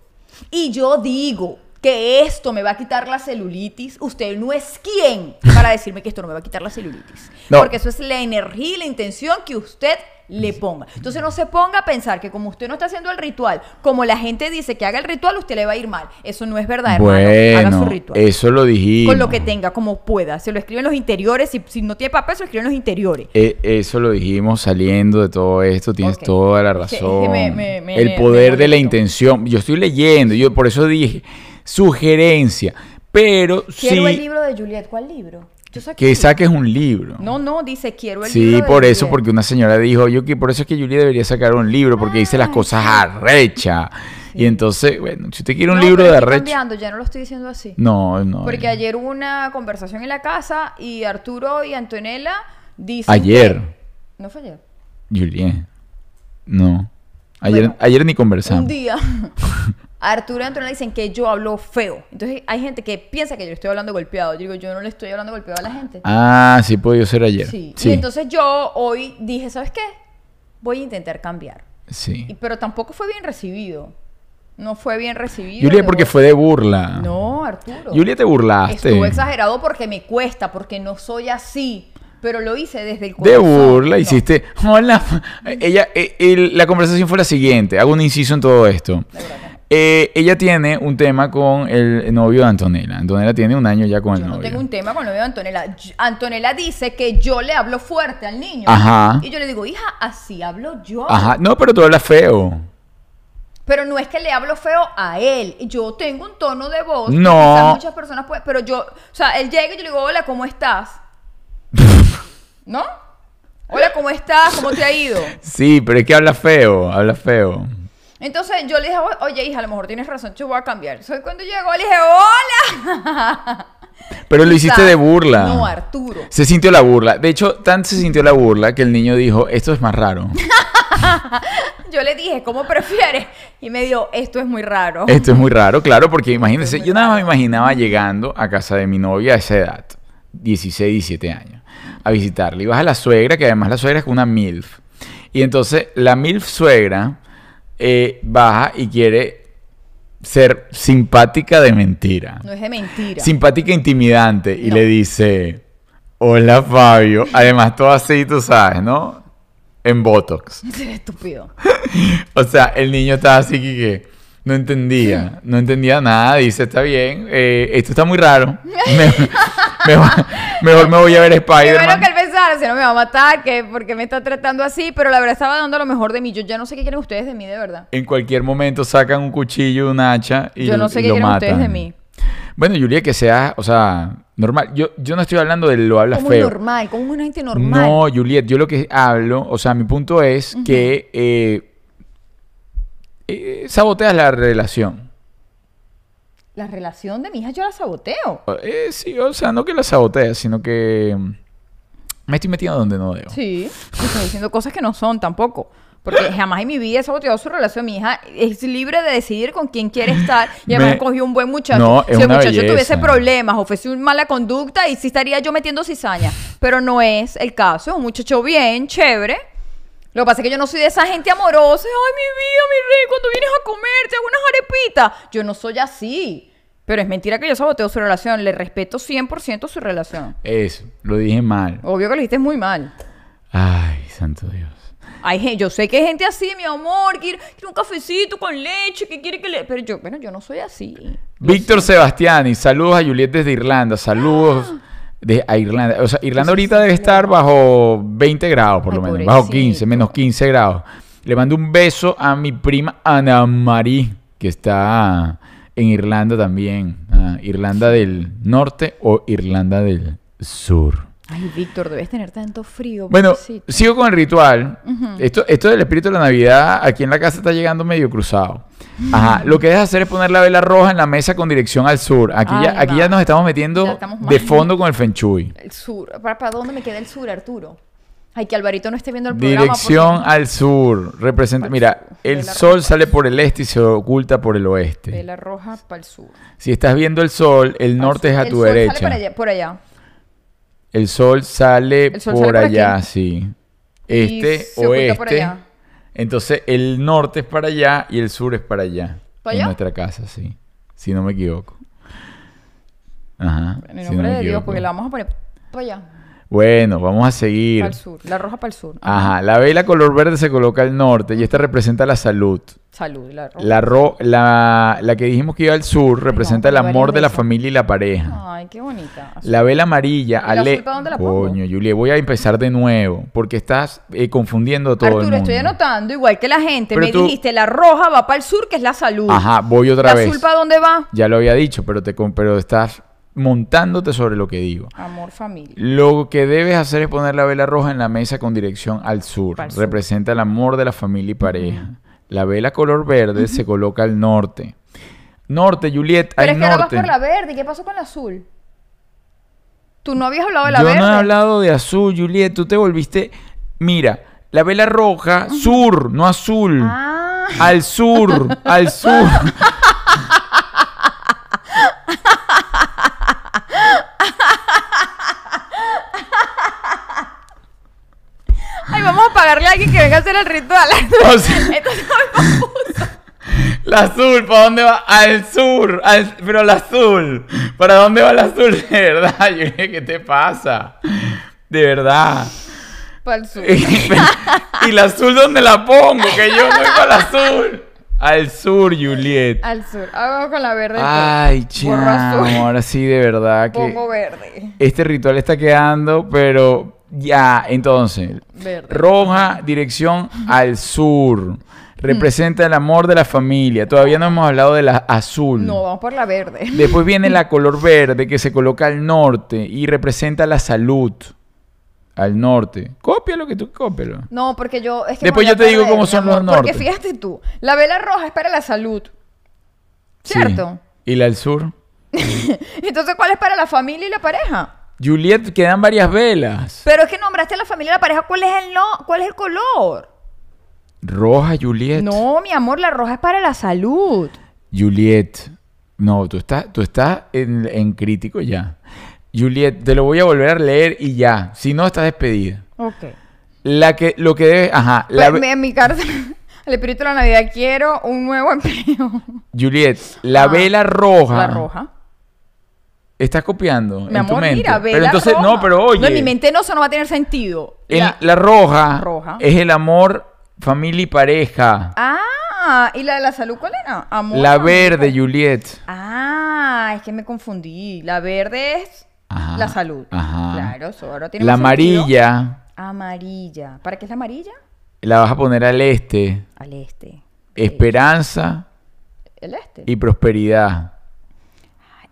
y yo digo que esto me va a quitar la celulitis, usted no es quien para decirme que esto no me va a quitar la celulitis. No. Porque eso es la energía y la intención que usted le ponga. Entonces no se ponga a pensar que como usted no está haciendo el ritual, como la gente dice que haga el ritual, usted le va a ir mal. Eso no es verdad, hermano. haga su ritual. eso lo dijimos. Con lo que tenga, como pueda. Se lo escribe en los interiores. Si, si no tiene papel, se lo escribe en los interiores. E- eso lo dijimos saliendo de todo esto, tienes toda la razón. me- me- me- el poder de la intención. Yo estoy leyendo, yo por eso dije sugerencia, pero Quiero el sí libro de Juliet. ¿Cuál libro? Yo que saques un libro. No, no, dice quiero el Sí, libro. de por eso, Juliet. porque una señora dijo, yo que por eso es que Julia debería sacar un libro, porque dice las Ah, cosas sí. arrecha. Y entonces, bueno, si usted quiere un No, libro de estoy arrecha. cambiando, ya no lo estoy diciendo así. No, no. Porque no. ayer hubo una conversación en la casa y Arturo y Antonella dicen. Ayer. que- No fue ayer. Julien. No. Ayer, Bueno, ayer ni conversamos. Un día. Arturo y Antonella dicen que yo hablo feo. Entonces hay gente que piensa que yo le estoy hablando golpeado. Yo digo, yo no le estoy hablando golpeado a la gente. Ah, sí pudo ser ayer. Sí. Sí. Y entonces yo hoy dije, ¿sabes qué? Voy a intentar cambiar. sí. Y- pero tampoco fue bien recibido. No fue bien recibido. Julia, porque fue de burla. No, Arturo. Julia, te burlaste. Estuvo exagerado porque me cuesta, porque no soy así. Pero lo hice desde el De corazón. burla, No, hiciste. Hola. Ella, eh, el- la conversación fue la siguiente. Hago un inciso en todo esto. de verdad. Eh, ella tiene un tema con el novio de Antonella. Antonella tiene un año ya con el Yo no novio. tengo un tema con el novio de Antonella. Antonella dice que yo le hablo fuerte al niño. Ajá. Y yo le digo, hija, así hablo yo. Ajá. No, pero tú hablas feo. Pero no es que le hablo feo a él. Yo tengo un tono de voz. que No. quizás muchas personas pueden. Pero yo, o sea, él llega y yo le digo, hola, ¿cómo estás? ¿No? Hola, ¿cómo estás? ¿Cómo te ha ido? Sí, pero es que habla feo. Habla feo. Entonces yo le dije, oye, hija, a lo mejor tienes razón, yo voy a cambiar. Entonces cuando llegó, le dije, hola. Pero lo hiciste de burla. No, Arturo. Se sintió la burla. De hecho, tan se sintió la burla que el niño dijo, esto es más raro. Yo le dije, ¿cómo prefieres? Y me dijo, esto es muy raro. Esto es muy raro, claro, porque imagínense, yo nada más me imaginaba llegando a casa de mi novia a esa edad, 16, 17 años, a visitarle. Y vas a la suegra, que además la suegra es una MILF. Y entonces la MILF suegra eh, baja y quiere ser simpática de mentira. No es de mentira. Simpática e intimidante. Y No. le dice, hola Fabio. Además, todo así, tú sabes, ¿no? En Botox. Estúpido. O sea, el niño estaba así que, no entendía, no entendía nada. Dice, está bien, eh, esto está muy raro. Me- mejor, mejor me voy a ver Spider-Man. Si no me va a matar, que porque me está tratando así, pero la verdad estaba dando lo mejor de mí. Yo ya no sé qué quieren ustedes de mí, de verdad. En cualquier momento sacan un cuchillo un hacha y Yo no sé qué quieren matan. ustedes de mí. Bueno, Julia, que sea, o sea, normal. Yo, yo no estoy hablando de lo hablas Como feo. normal, como una gente normal. No, Juliet, yo lo que hablo, o sea, mi punto es que eh, eh, saboteas la relación. La relación de mi hija yo la saboteo. Eh, sí, o sea, no que la saboteas, sino que mm, me estoy metiendo donde no debo. Sí, estoy diciendo cosas que no son tampoco. Porque jamás en mi vida he saboteado su relación. Mi hija es libre de decidir con quién quiere estar. Y además Me- cogió un buen muchacho. No, es si el muchacho belleza. tuviese problemas o fuese una mala conducta, y sí estaría yo metiendo cizaña. Pero no es el caso. Es un muchacho bien, chévere. Lo que pasa es que yo no soy de esa gente amorosa. Ay, mi vida, mi rey, cuando vienes a comer, te hago unas arepitas. Yo no soy así. Pero es mentira que yo saboteo su relación. Le respeto 100% su relación. Eso, lo dije mal. Obvio que lo dijiste muy mal. Ay, santo Dios. Hay gen- yo sé que hay gente así, mi amor, quiere, quiere un cafecito con leche, que quiere que le... Pero yo, bueno, yo no soy así. Víctor Sebastiani, saludos a Juliet desde Irlanda, saludos de, a Irlanda. O sea, Irlanda ahorita debe estar bajo 20 grados, por Ay, lo menos, bajo pobrecito. 15, menos 15 grados. Le mando un beso a mi prima Ana Marí, que está en Irlanda también. Ah, Irlanda del Norte o Irlanda del Sur. Ay, Víctor, debes tener tanto frío. Bueno, pobrecito. sigo con el ritual. esto, esto del espíritu de la Navidad aquí en la casa está llegando medio cruzado. Ajá. Lo que debes hacer es poner la vela roja en la mesa con dirección al sur. Aquí, ya, aquí ya nos estamos metiendo estamos de fondo con el Feng Shui. El sur. ¿Para, para dónde me queda el sur, Arturo? Ay, que Alvarito no esté viendo el programa. Dirección porque- al sur. Representa, mira, sur. el Vela sol roja. sale por el este y se oculta por el oeste. Vela roja para el sur. Si estás viendo el sol, el norte es a El tu sol sale derecha. para allá- por allá. El sol sale El sol por sale por allá, sí. Y Este, se oeste. por allá. Entonces el norte es para allá y el sur es para allá. ¿Para en allá? nuestra casa, sí. Si no me equivoco. Ajá. En el si no nombre de Dios, porque la vamos a poner para allá. Bueno, vamos a seguir. Para el sur. La roja para el sur. Ajá. La vela color verde se coloca al norte y esta representa la salud. Salud, la roja. La, ro- la, la que dijimos que iba al sur representa el amor de la familia y la pareja. Ay, qué bonita. Azul. La vela amarilla, ¿Y la ale... azul para dónde la pongo? Coño, Julia, voy a empezar de nuevo porque estás eh, confundiendo a todo el mundo. estoy anotando, igual que la gente. Pero me tú- dijiste, la roja va para el sur, que es la salud. Ajá, voy otra ¿La vez. azul para dónde va? Ya lo había dicho, pero te pero estás montándote sobre lo que digo. Amor, familia. Lo que debes hacer es poner la vela roja en la mesa con dirección al sur. Representa el amor de la familia y pareja. La vela color verde se coloca al norte. Norte, Juliet, Pero hay es que norte. por la verde. ¿Y qué pasó con la azul? Tú no habías hablado de la Yo verde. no he hablado de azul, Juliet. Tú te volviste. Mira, la vela roja, sur, no azul. Ah, Al sur, al sur. ay, vamos a pagarle a alguien que venga a hacer el ritual. O sea- Entonces. La azul, ¿para dónde va? Al sur, al- pero la azul. ¿Para dónde va la azul? De verdad, Juliet, ¿qué te pasa? De verdad. Para el sur. ¿Y la azul dónde la pongo? Que yo no iba al azul. Al sur, Juliet. Al sur. Ahora vamos con la verde. Ay, chamo, ahora sí, de verdad Pongo que verde. este ritual está quedando, pero ya, entonces, Verde. roja, dirección al sur. Representa el amor de la familia. Todavía no hemos hablado de la azul. No, vamos por la verde. Después viene la color verde que se coloca al norte y representa la salud. Al norte. Cópialo que tú cópialo. No, porque yo. Es que Después yo te digo cómo son amor, los Porque nortes. fíjate tú, la vela roja es para la salud. Sí. ¿Cierto? ¿Y la del sur? Entonces, ¿cuál es para la familia y la pareja? Juliet, quedan varias velas. Pero es que nombraste a la familia y la pareja. ¿Cuál es el no? ¿Cuál es el color? Roja, Juliet. No, mi amor, la roja es para la salud. Juliet. No, tú estás, tú estás en, en crítico ya. Juliet, te lo voy a volver a leer y ya. Si no, estás despedida. Ok. La que, lo que debe, ajá. la mi- en mi carta, el espíritu de la Navidad, quiero un nuevo empleo. Juliet, la Ah, vela roja. La roja. Estás copiando Mi en tu amor, mente. mira, ve pero la entonces, roja. no, pero oye. No, en mi mente no, eso no va a tener sentido. en La- la roja, Roja. es el amor, familia y pareja. Ah, ¿y la de la salud cuál era? Amor. la verde, Juliet. Ah, es que me confundí. La verde es Ajá, la salud. ajá. Claro, eso ahora tiene La sentido. amarilla Amarilla. ¿Para qué es la amarilla? la vas a poner al este. Al este. Esperanza El este. y prosperidad.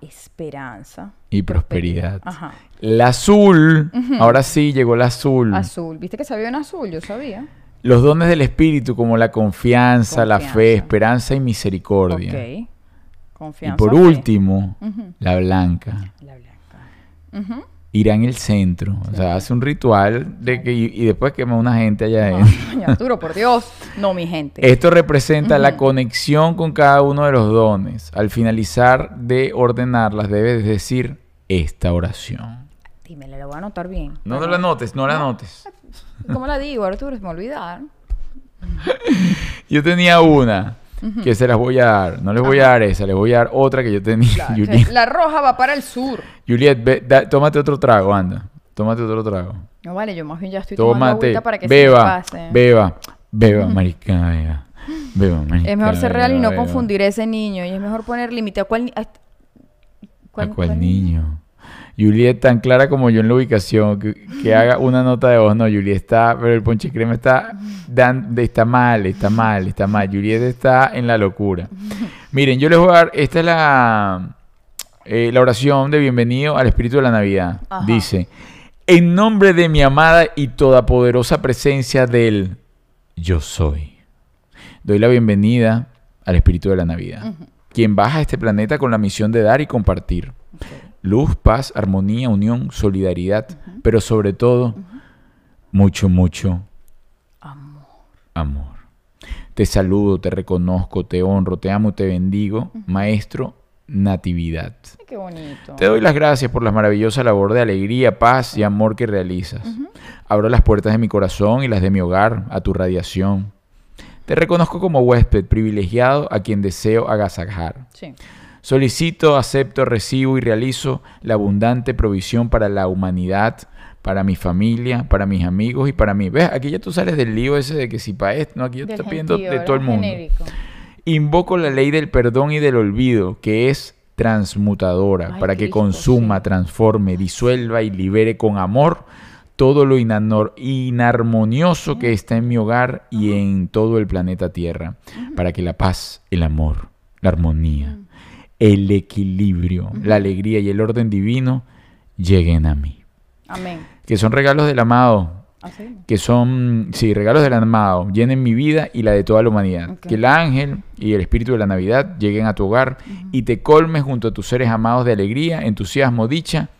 Esperanza. Y prosperidad. Ajá. La azul, ahora sí llegó la azul. Azul. ¿Viste que sabía en azul? Yo sabía. Los dones del espíritu como la confianza, la fe, esperanza y misericordia. Ok. Y Confianza. por fe. último, la blanca. La blanca. Ujú. Irá en el centro. O sea, hace un ritual de que, y, y después quema una gente allá Ay, adentro. Arturo, por Dios. No, mi gente. Esto representa la conexión con cada uno de los dones. Al finalizar de ordenarlas, debes decir esta oración. Dímela, la voy a anotar bien. No, no la anotes, no la anotes. ¿Cómo la digo, Arturo? Se me olvidar. Yo tenía una que se las voy a dar. No les voy a dar esa, les voy a dar otra que yo tenía. Claro, La roja va para el sur. Juliet, ve, da- tómate otro trago, anda. Tómate otro trago. No vale, yo más bien ya estoy tomando agüita para que se me pase. beba, beba, marica, beba. Beba, marica. Es mejor ser real y no beba. confundir a ese niño. Y es mejor poner límite. ¿A cuál, a- ¿A cuál niño? Juliet tan clara como yo en la ubicación, que, que haga una nota de voz. No, Juliet está, pero el ponche crema está, dan- está mal, está mal, está mal. Juliet está en la locura. Miren, yo les voy a dar, esta es la, eh, la oración de bienvenido al Espíritu de la Navidad. Ajá. Dice, en nombre de mi amada y todopoderosa presencia del yo soy, doy la bienvenida al Espíritu de la Navidad, quien baja a este planeta con la misión de dar y compartir luz, paz, armonía, unión, solidaridad, pero sobre todo, mucho, mucho Amor. amor. Te saludo, te reconozco, te honro, te amo, te bendigo, Maestro Natividad. Ay, qué bonito. Te doy las gracias por la maravillosa labor de alegría, paz y amor que realizas. Abro las puertas de mi corazón y las de mi hogar a tu radiación. Te reconozco como huésped privilegiado a quien deseo agasajar. Sí. Solicito, acepto, recibo y realizo la abundante provisión para la humanidad, para mi familia, para mis amigos y para mí. ¿Ves? Aquí ya tú sales del lío ese de que si para esto, no, aquí yo te estoy pidiendo de todo el mundo. Genérico. Invoco la ley del perdón y del olvido, que es transmutadora, Ay, para que consuma, sí. transforme, disuelva y libere con amor todo lo inarmonioso que está en mi hogar y en todo el planeta Tierra, para que la paz, el amor, la armonía, el equilibrio, la alegría y el orden divino lleguen a mí. Amén. Que son regalos del amado, Así. que son, sí, regalos del amado, llenen mi vida y la de toda la humanidad. Que el ángel y el espíritu de la Navidad lleguen a tu hogar y te colmes junto a tus seres amados de alegría, entusiasmo, dicha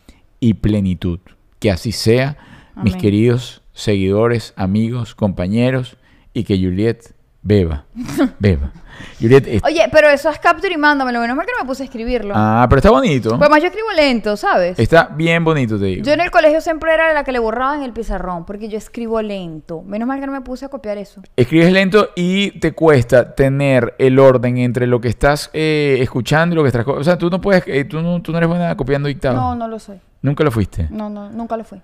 y plenitud. Que así sea, mis queridos seguidores, amigos, compañeros, y que Juliet beba, beba. Juliet, es- Oye, pero eso es capture y mándamelo. Menos mal que no me puse a escribirlo. ah, pero está bonito. Pues más yo escribo lento, ¿sabes? Está bien bonito, te digo. Yo en el colegio siempre era la que le borraba en el pizarrón, porque yo escribo lento. Menos mal que no me puse a copiar eso. Escribes lento y te cuesta tener el orden entre lo que estás eh, escuchando y lo que estás... co- O sea, tú no puedes... eh, tú, no, tú no eres buena copiando dictado. No, no lo soy. Nunca lo fuiste. No, no, nunca lo fui.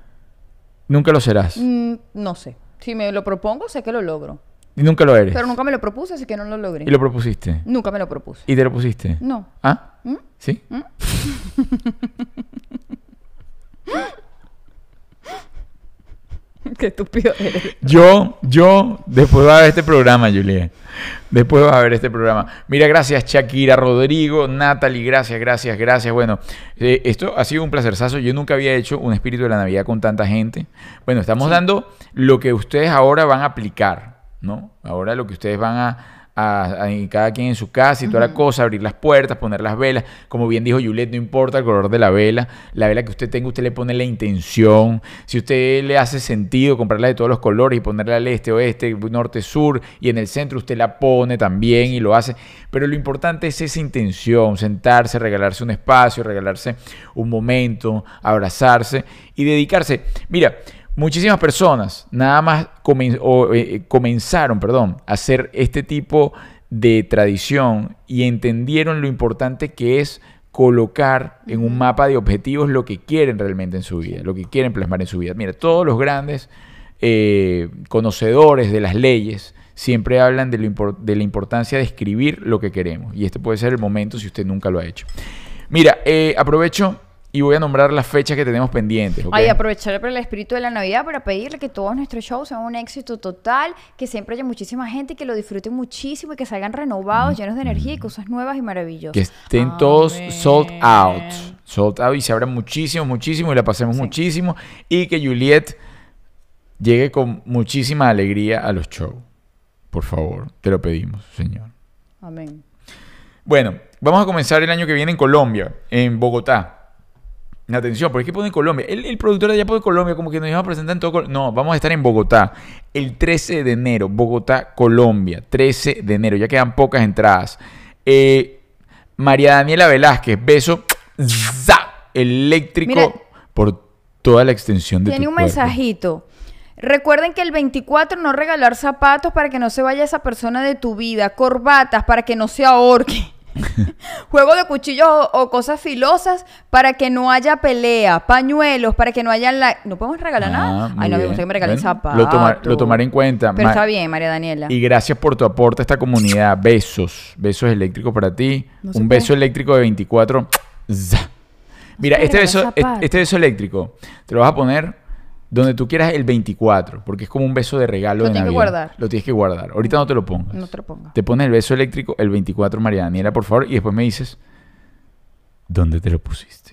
Nunca lo serás. Mm, no sé. Si me lo propongo, sé que lo logro. Y nunca lo eres. Pero nunca me lo propuse, así que no lo logré. Y lo propusiste. Nunca me lo propuse. Y te lo pusiste. No. ¿Ah? ¿Mm? ¿Sí? Qué estúpido eres. Yo, yo, después va a ver este programa, Juliet. Después vas a ver este programa. Mira, gracias Shakira, Rodrigo, Natalie, gracias, gracias, gracias. Bueno, eh, esto ha sido un placerzazo. Yo nunca había hecho un espíritu de la Navidad con tanta gente. Bueno, estamos dando lo que ustedes ahora van a aplicar, ¿no? Ahora lo que ustedes van a, a, cada quien en su casa y toda la cosa, abrir las puertas, poner las velas. Como bien dijo Juliet, no importa el color de la vela, la vela que usted tenga, usted le pone la intención. Si usted le hace sentido comprarla de todos los colores y ponerla al este, oeste, norte, sur, y en el centro usted la pone también y lo hace. Pero lo importante es esa intención, sentarse, regalarse un espacio, regalarse un momento, abrazarse y dedicarse. Mira, muchísimas personas nada más comen- o, eh, comenzaron, perdón, a hacer este tipo de tradición y entendieron lo importante que es colocar en un mapa de objetivos lo que quieren realmente en su vida, lo que quieren plasmar en su vida. Mira, todos los grandes eh, conocedores de las leyes siempre hablan de, lo impor- de la importancia de escribir lo que queremos. Y este puede ser el momento si usted nunca lo ha hecho. Mira, eh, aprovecho y voy a nombrar las fechas que tenemos pendientes. ¿ok? Ay, aprovechar por el espíritu de la Navidad para pedirle que todos nuestros shows sean un éxito total, que siempre haya muchísima gente y que lo disfruten muchísimo y que salgan renovados, llenos de energía y cosas nuevas y maravillosas. Que estén todos sold out. Sold out y se abran muchísimo, muchísimo y la pasemos Sí. muchísimo. Y que Juliet llegue con muchísima alegría a los shows. Por favor, te lo pedimos, señor. Amén. Bueno, vamos a comenzar el año que viene en Colombia, en Bogotá. Atención, ¿por qué pone Colombia? El, el productor allá pone Colombia, como que nos iba a presentar en todo Col- No, vamos a estar en Bogotá el 13 de enero. Bogotá, Colombia, 13 de enero. Ya quedan pocas entradas. Eh, María Daniela Velázquez, beso za, eléctrico Mira. por toda la extensión de Tiene tu un cuerpo. mensajito. Recuerden que el 24 no regalar zapatos para que no se vaya esa persona de tu vida, corbatas para que no se ahorque. Juego de cuchillos o, o cosas filosas para que no haya pelea, pañuelos para que no haya la... no podemos regalar Ah, nada. Ay, no me gusta que me regalen Bueno, zapatos. lo tomar- lo tomaré en cuenta. Pero Ma- está bien, María Daniela. Y gracias por tu aporte a esta comunidad. Besos. Besos eléctricos para ti. No Un puede. beso eléctrico de 24. za. Mira, este beso, este beso eléctrico te lo vas a poner donde tú quieras el 24, porque es como un beso de regalo Lo de tienes que guardar. Lo tienes que guardar. Ahorita no te lo pongas. No te lo pongas. Te pones el beso eléctrico el 24, María Daniela, por favor, y después me dices dónde te lo pusiste.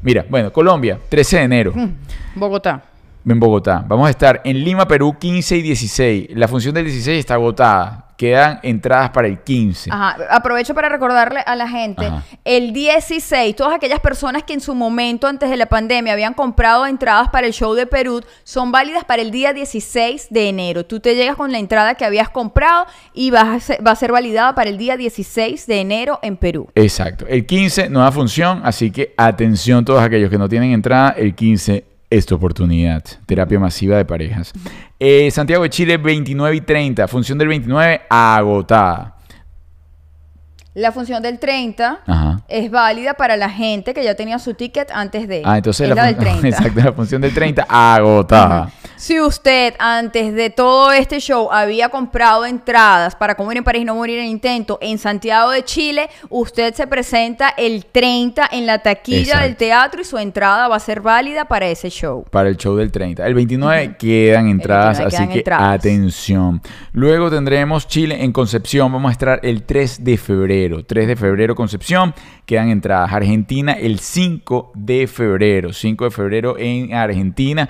Mira, bueno, Colombia, 13 de enero Mm, Bogotá. en Bogotá. Vamos a estar en Lima, Perú, 15 y 16. La función del 16 está agotada. Quedan entradas para el 15. Ajá, aprovecho para recordarle a la gente, Ajá. el 16, todas aquellas personas que en su momento antes de la pandemia habían comprado entradas para el show de Perú, son válidas para el día 16 de enero. Tú te llegas con la entrada que habías comprado y vas a ser- va a ser validada para el día 16 de enero en Perú. Exacto. El 15, nueva función. Así que atención todos aquellos que no tienen entrada. El 15 es tu oportunidad. Terapia masiva de parejas. Eh, Santiago de Chile, 29 y 30. Función del 29, agotada. La función del 30 Ajá. Es válida para la gente que ya tenía su ticket antes de. Ah, entonces es la, fun- del 30. Exacto, la función del 30, agotada. Si usted antes de todo este show había comprado entradas para cómo ir en París y no morir en intento en Santiago de Chile, usted se presenta el 30 en la taquilla Exacto. del teatro y su entrada va a ser válida para ese show. para el show del 30. El 29 quedan entradas, 29 así quedan que entradas. atención. Luego tendremos Chile en Concepción. Vamos a estar el 3 de febrero. 3 de febrero Concepción. Quedan entradas. Argentina el 5 de febrero. 5 de febrero en Argentina.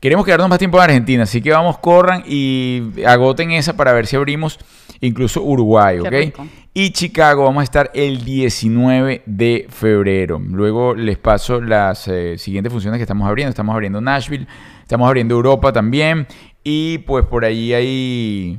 Queremos quedarnos más tiempo en Argentina, así que vamos, corran y agoten esa para ver si abrimos incluso Uruguay, ¿ok? Y Chicago vamos a estar el 19 de febrero. Luego les paso las eh, siguientes funciones que estamos abriendo. Estamos abriendo Nashville, estamos abriendo Europa también. Y pues por ahí hay...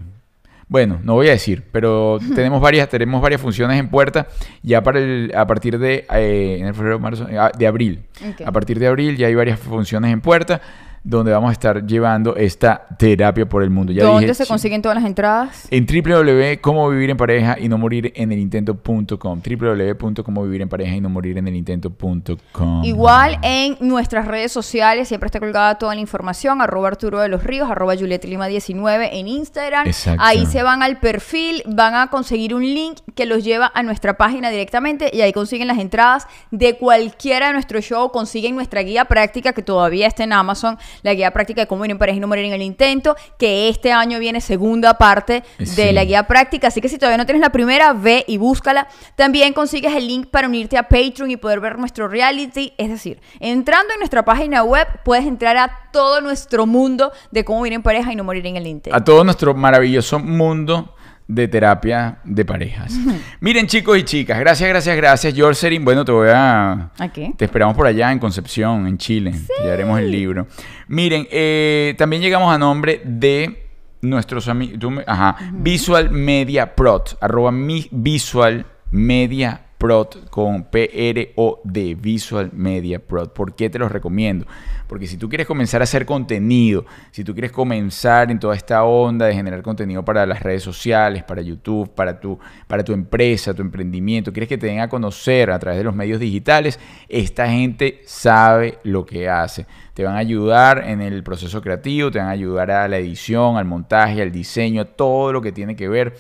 Bueno, no voy a decir, pero tenemos varias, tenemos varias funciones en puerta ya para el, a partir de eh, en el febrero, marzo, eh, de abril. A partir de abril ya hay varias funciones en puerta donde vamos a estar llevando esta terapia por el mundo. Ya ¿Dónde dije, se consiguen todas las entradas? En www.cómo vivir en pareja y no morir en el intento.com. en pareja y no morir en el intento.com. Igual en nuestras redes sociales siempre está colgada toda la información, arroba Arturo de los Ríos, arroba Juliet Lima 19 en Instagram. Exacto. Ahí se van al perfil, van a conseguir un link que los lleva a nuestra página directamente y ahí consiguen las entradas de cualquiera de nuestro show, consiguen nuestra guía práctica que todavía está en Amazon, la guía práctica de cómo ir en pareja y no morir en el intento, que este año viene segunda parte de Sí. la guía práctica, así que si todavía no tienes la primera, ve y búscala. También consigues el link para unirte a Patreon y poder ver nuestro reality, es decir, entrando en nuestra página web puedes entrar a todo nuestro mundo de cómo vivir en pareja y no morir en el intento. A todo nuestro maravilloso mundo de terapia de parejas. Miren, chicos y chicas, gracias, gracias, gracias. Yorserin, bueno, te voy a. ¿A qué? Te esperamos por allá en Concepción, en Chile. Te llevaremos el libro. Miren, eh, también llegamos a nombre de nuestros amigos. Ajá. Visual Media Prot. Arroba mi Visual Media Prot con P-R-O-D. Visual Media Prot. ¿Por qué te los recomiendo? Porque si tú quieres comenzar a hacer contenido, si tú quieres comenzar en toda esta onda de generar contenido para las redes sociales, para YouTube, para tu, para tu empresa, tu emprendimiento, quieres que te den a conocer a través de los medios digitales, esta gente sabe lo que hace. Te van a ayudar en el proceso creativo, te van a ayudar a la edición, al montaje, al diseño, todo lo que tiene que ver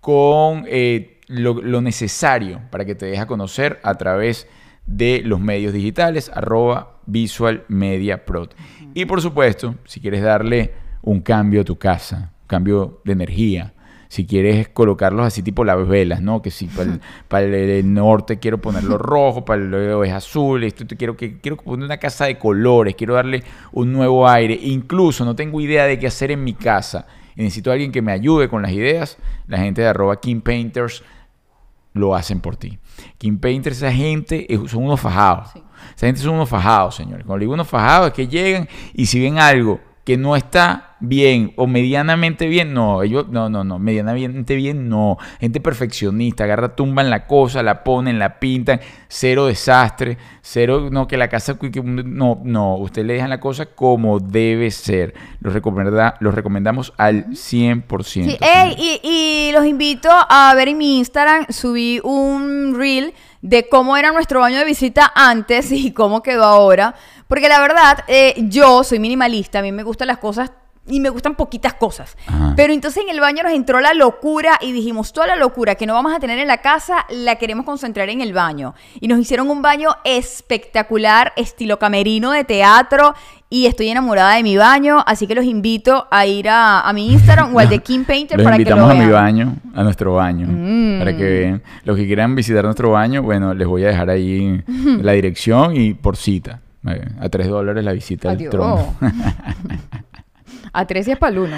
con eh, lo, lo necesario para que te dejes a conocer a través de los medios digitales, arroba Visual Media Pro. Y por supuesto, si quieres darle un cambio a tu casa, un cambio de energía, si quieres colocarlos así tipo las velas, ¿no? Que si para el, norte quiero ponerlo rojo, para el oeste es azul, esto quiero que quiero poner una casa de colores, quiero darle un nuevo aire, incluso no tengo idea de qué hacer en mi casa y necesito a alguien que me ayude con las ideas, la gente de arroba King Painters lo hacen por ti. King Painters, esa gente son unos fajados. Esa gente son unos fajados, señores. Cuando digo unos fajados es que llegan y si ven algo que no está bien o medianamente bien, no, ellos, no, no, no, medianamente bien, no. Gente perfeccionista, agarra, tumban la cosa, la ponen, la pintan, cero desastre, cero, no, que la casa, no, no, usted le dejan la cosa como debe ser. Los, recomienda, los recomendamos al 100%. Sí, y, y los invito a ver en mi Instagram, subí un reel de cómo era nuestro baño de visita antes y cómo quedó ahora. Porque la verdad, eh, yo soy minimalista, a mí me gustan las cosas y me gustan poquitas cosas. Pero entonces en el baño nos entró la locura y dijimos, toda la locura que no vamos a tener en la casa la queremos concentrar en el baño. Y nos hicieron un baño espectacular, estilo camerino de teatro. Y estoy enamorada de mi baño, así que los invito a ir a, mi Instagram o al de Kim Painter para que lo vean. a mi baño, a nuestro baño, mm. para que vean. Los que quieran visitar nuestro baño, bueno, les voy a dejar ahí la dirección y por cita. A tres dólares la visita al trono. A tres y es para el uno.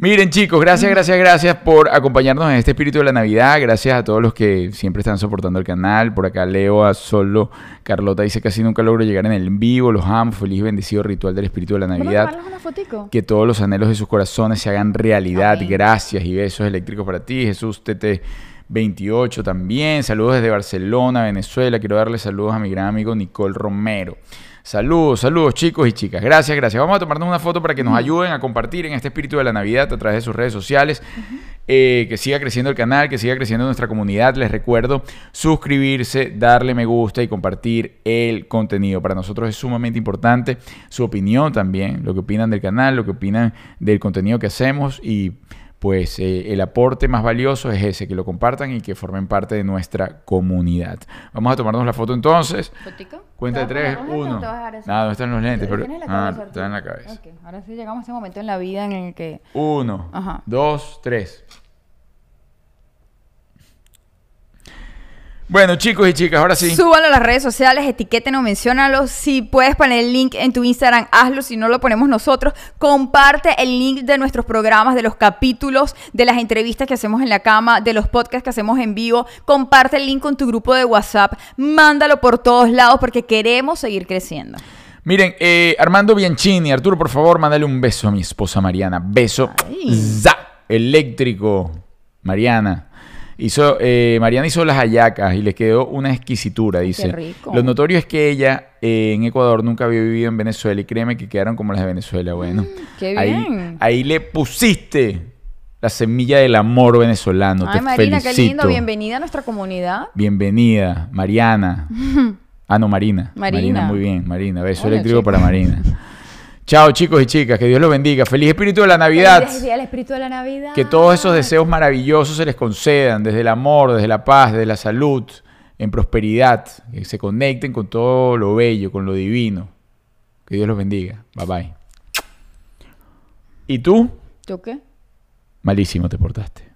Miren chicos, gracias, gracias, gracias por acompañarnos en este espíritu de la Navidad. Gracias a todos los que siempre están soportando el canal. Por acá Leo, a Solo, Carlota dice casi nunca logro llegar en el vivo. Los amo. Feliz bendecido ritual del espíritu de la Navidad. Que todos los anhelos de sus corazones se hagan realidad. Gracias y besos eléctricos para ti. Jesús TT 28 también. Saludos desde Barcelona, Venezuela. Quiero darle saludos a mi gran amigo Nicole Romero. Saludos, saludos chicos y chicas. Gracias, gracias. Vamos a tomarnos una foto para que nos ayuden a compartir en este espíritu de la Navidad a través de sus redes sociales. Eh, que siga creciendo el canal, que siga creciendo nuestra comunidad. Les recuerdo suscribirse, darle me gusta y compartir el contenido. Para nosotros es sumamente importante su opinión también, lo que opinan del canal, lo que opinan del contenido que hacemos y pues eh, el aporte más valioso es ese, que lo compartan y que formen parte de nuestra comunidad. Vamos a tomarnos la foto entonces. ¿Fotico? Cuenta de tres, uno. Nada, no están los lentes, pero ah, está en la cabeza. Ahora sí llegamos a ese momento en la vida en el que... Uno, dos, tres. Bueno, chicos y chicas, ahora sí. Súbanlo a las redes sociales, etiqueten o menciónalo. Si puedes poner el link en tu Instagram, hazlo. Si no lo ponemos nosotros, comparte el link de nuestros programas, de los capítulos, de las entrevistas que hacemos en la cama, de los podcasts que hacemos en vivo. Comparte el link con tu grupo de WhatsApp. Mándalo por todos lados porque queremos seguir creciendo. Miren, eh, Armando Bianchini, Arturo, por favor, mándale un beso a mi esposa Mariana. Beso. Za. Eléctrico. Mariana. Hizo, eh, Mariana hizo las hallacas y le quedó una exquisitura, dice. rico. Lo notorio es que ella eh, en Ecuador nunca había vivido en Venezuela y créeme que quedaron como las de Venezuela. Bueno, mm, qué bien. Ahí, le pusiste la semilla del amor venezolano. Ay, Marina, qué lindo. Bienvenida a nuestra comunidad. Bienvenida, Mariana. ah, no, Marina. Marina. muy bien, Marina. Beso eléctrico para Marina. Chao chicos y chicas, que Dios los bendiga. Feliz espíritu de la Navidad. Feliz día espíritu de la Navidad. Que todos esos deseos maravillosos se les concedan, desde el amor, desde la paz, desde la salud, en prosperidad, que se conecten con todo lo bello, con lo divino. Que Dios los bendiga. Bye bye. ¿Y tú? ¿Tú qué? Malísimo te portaste.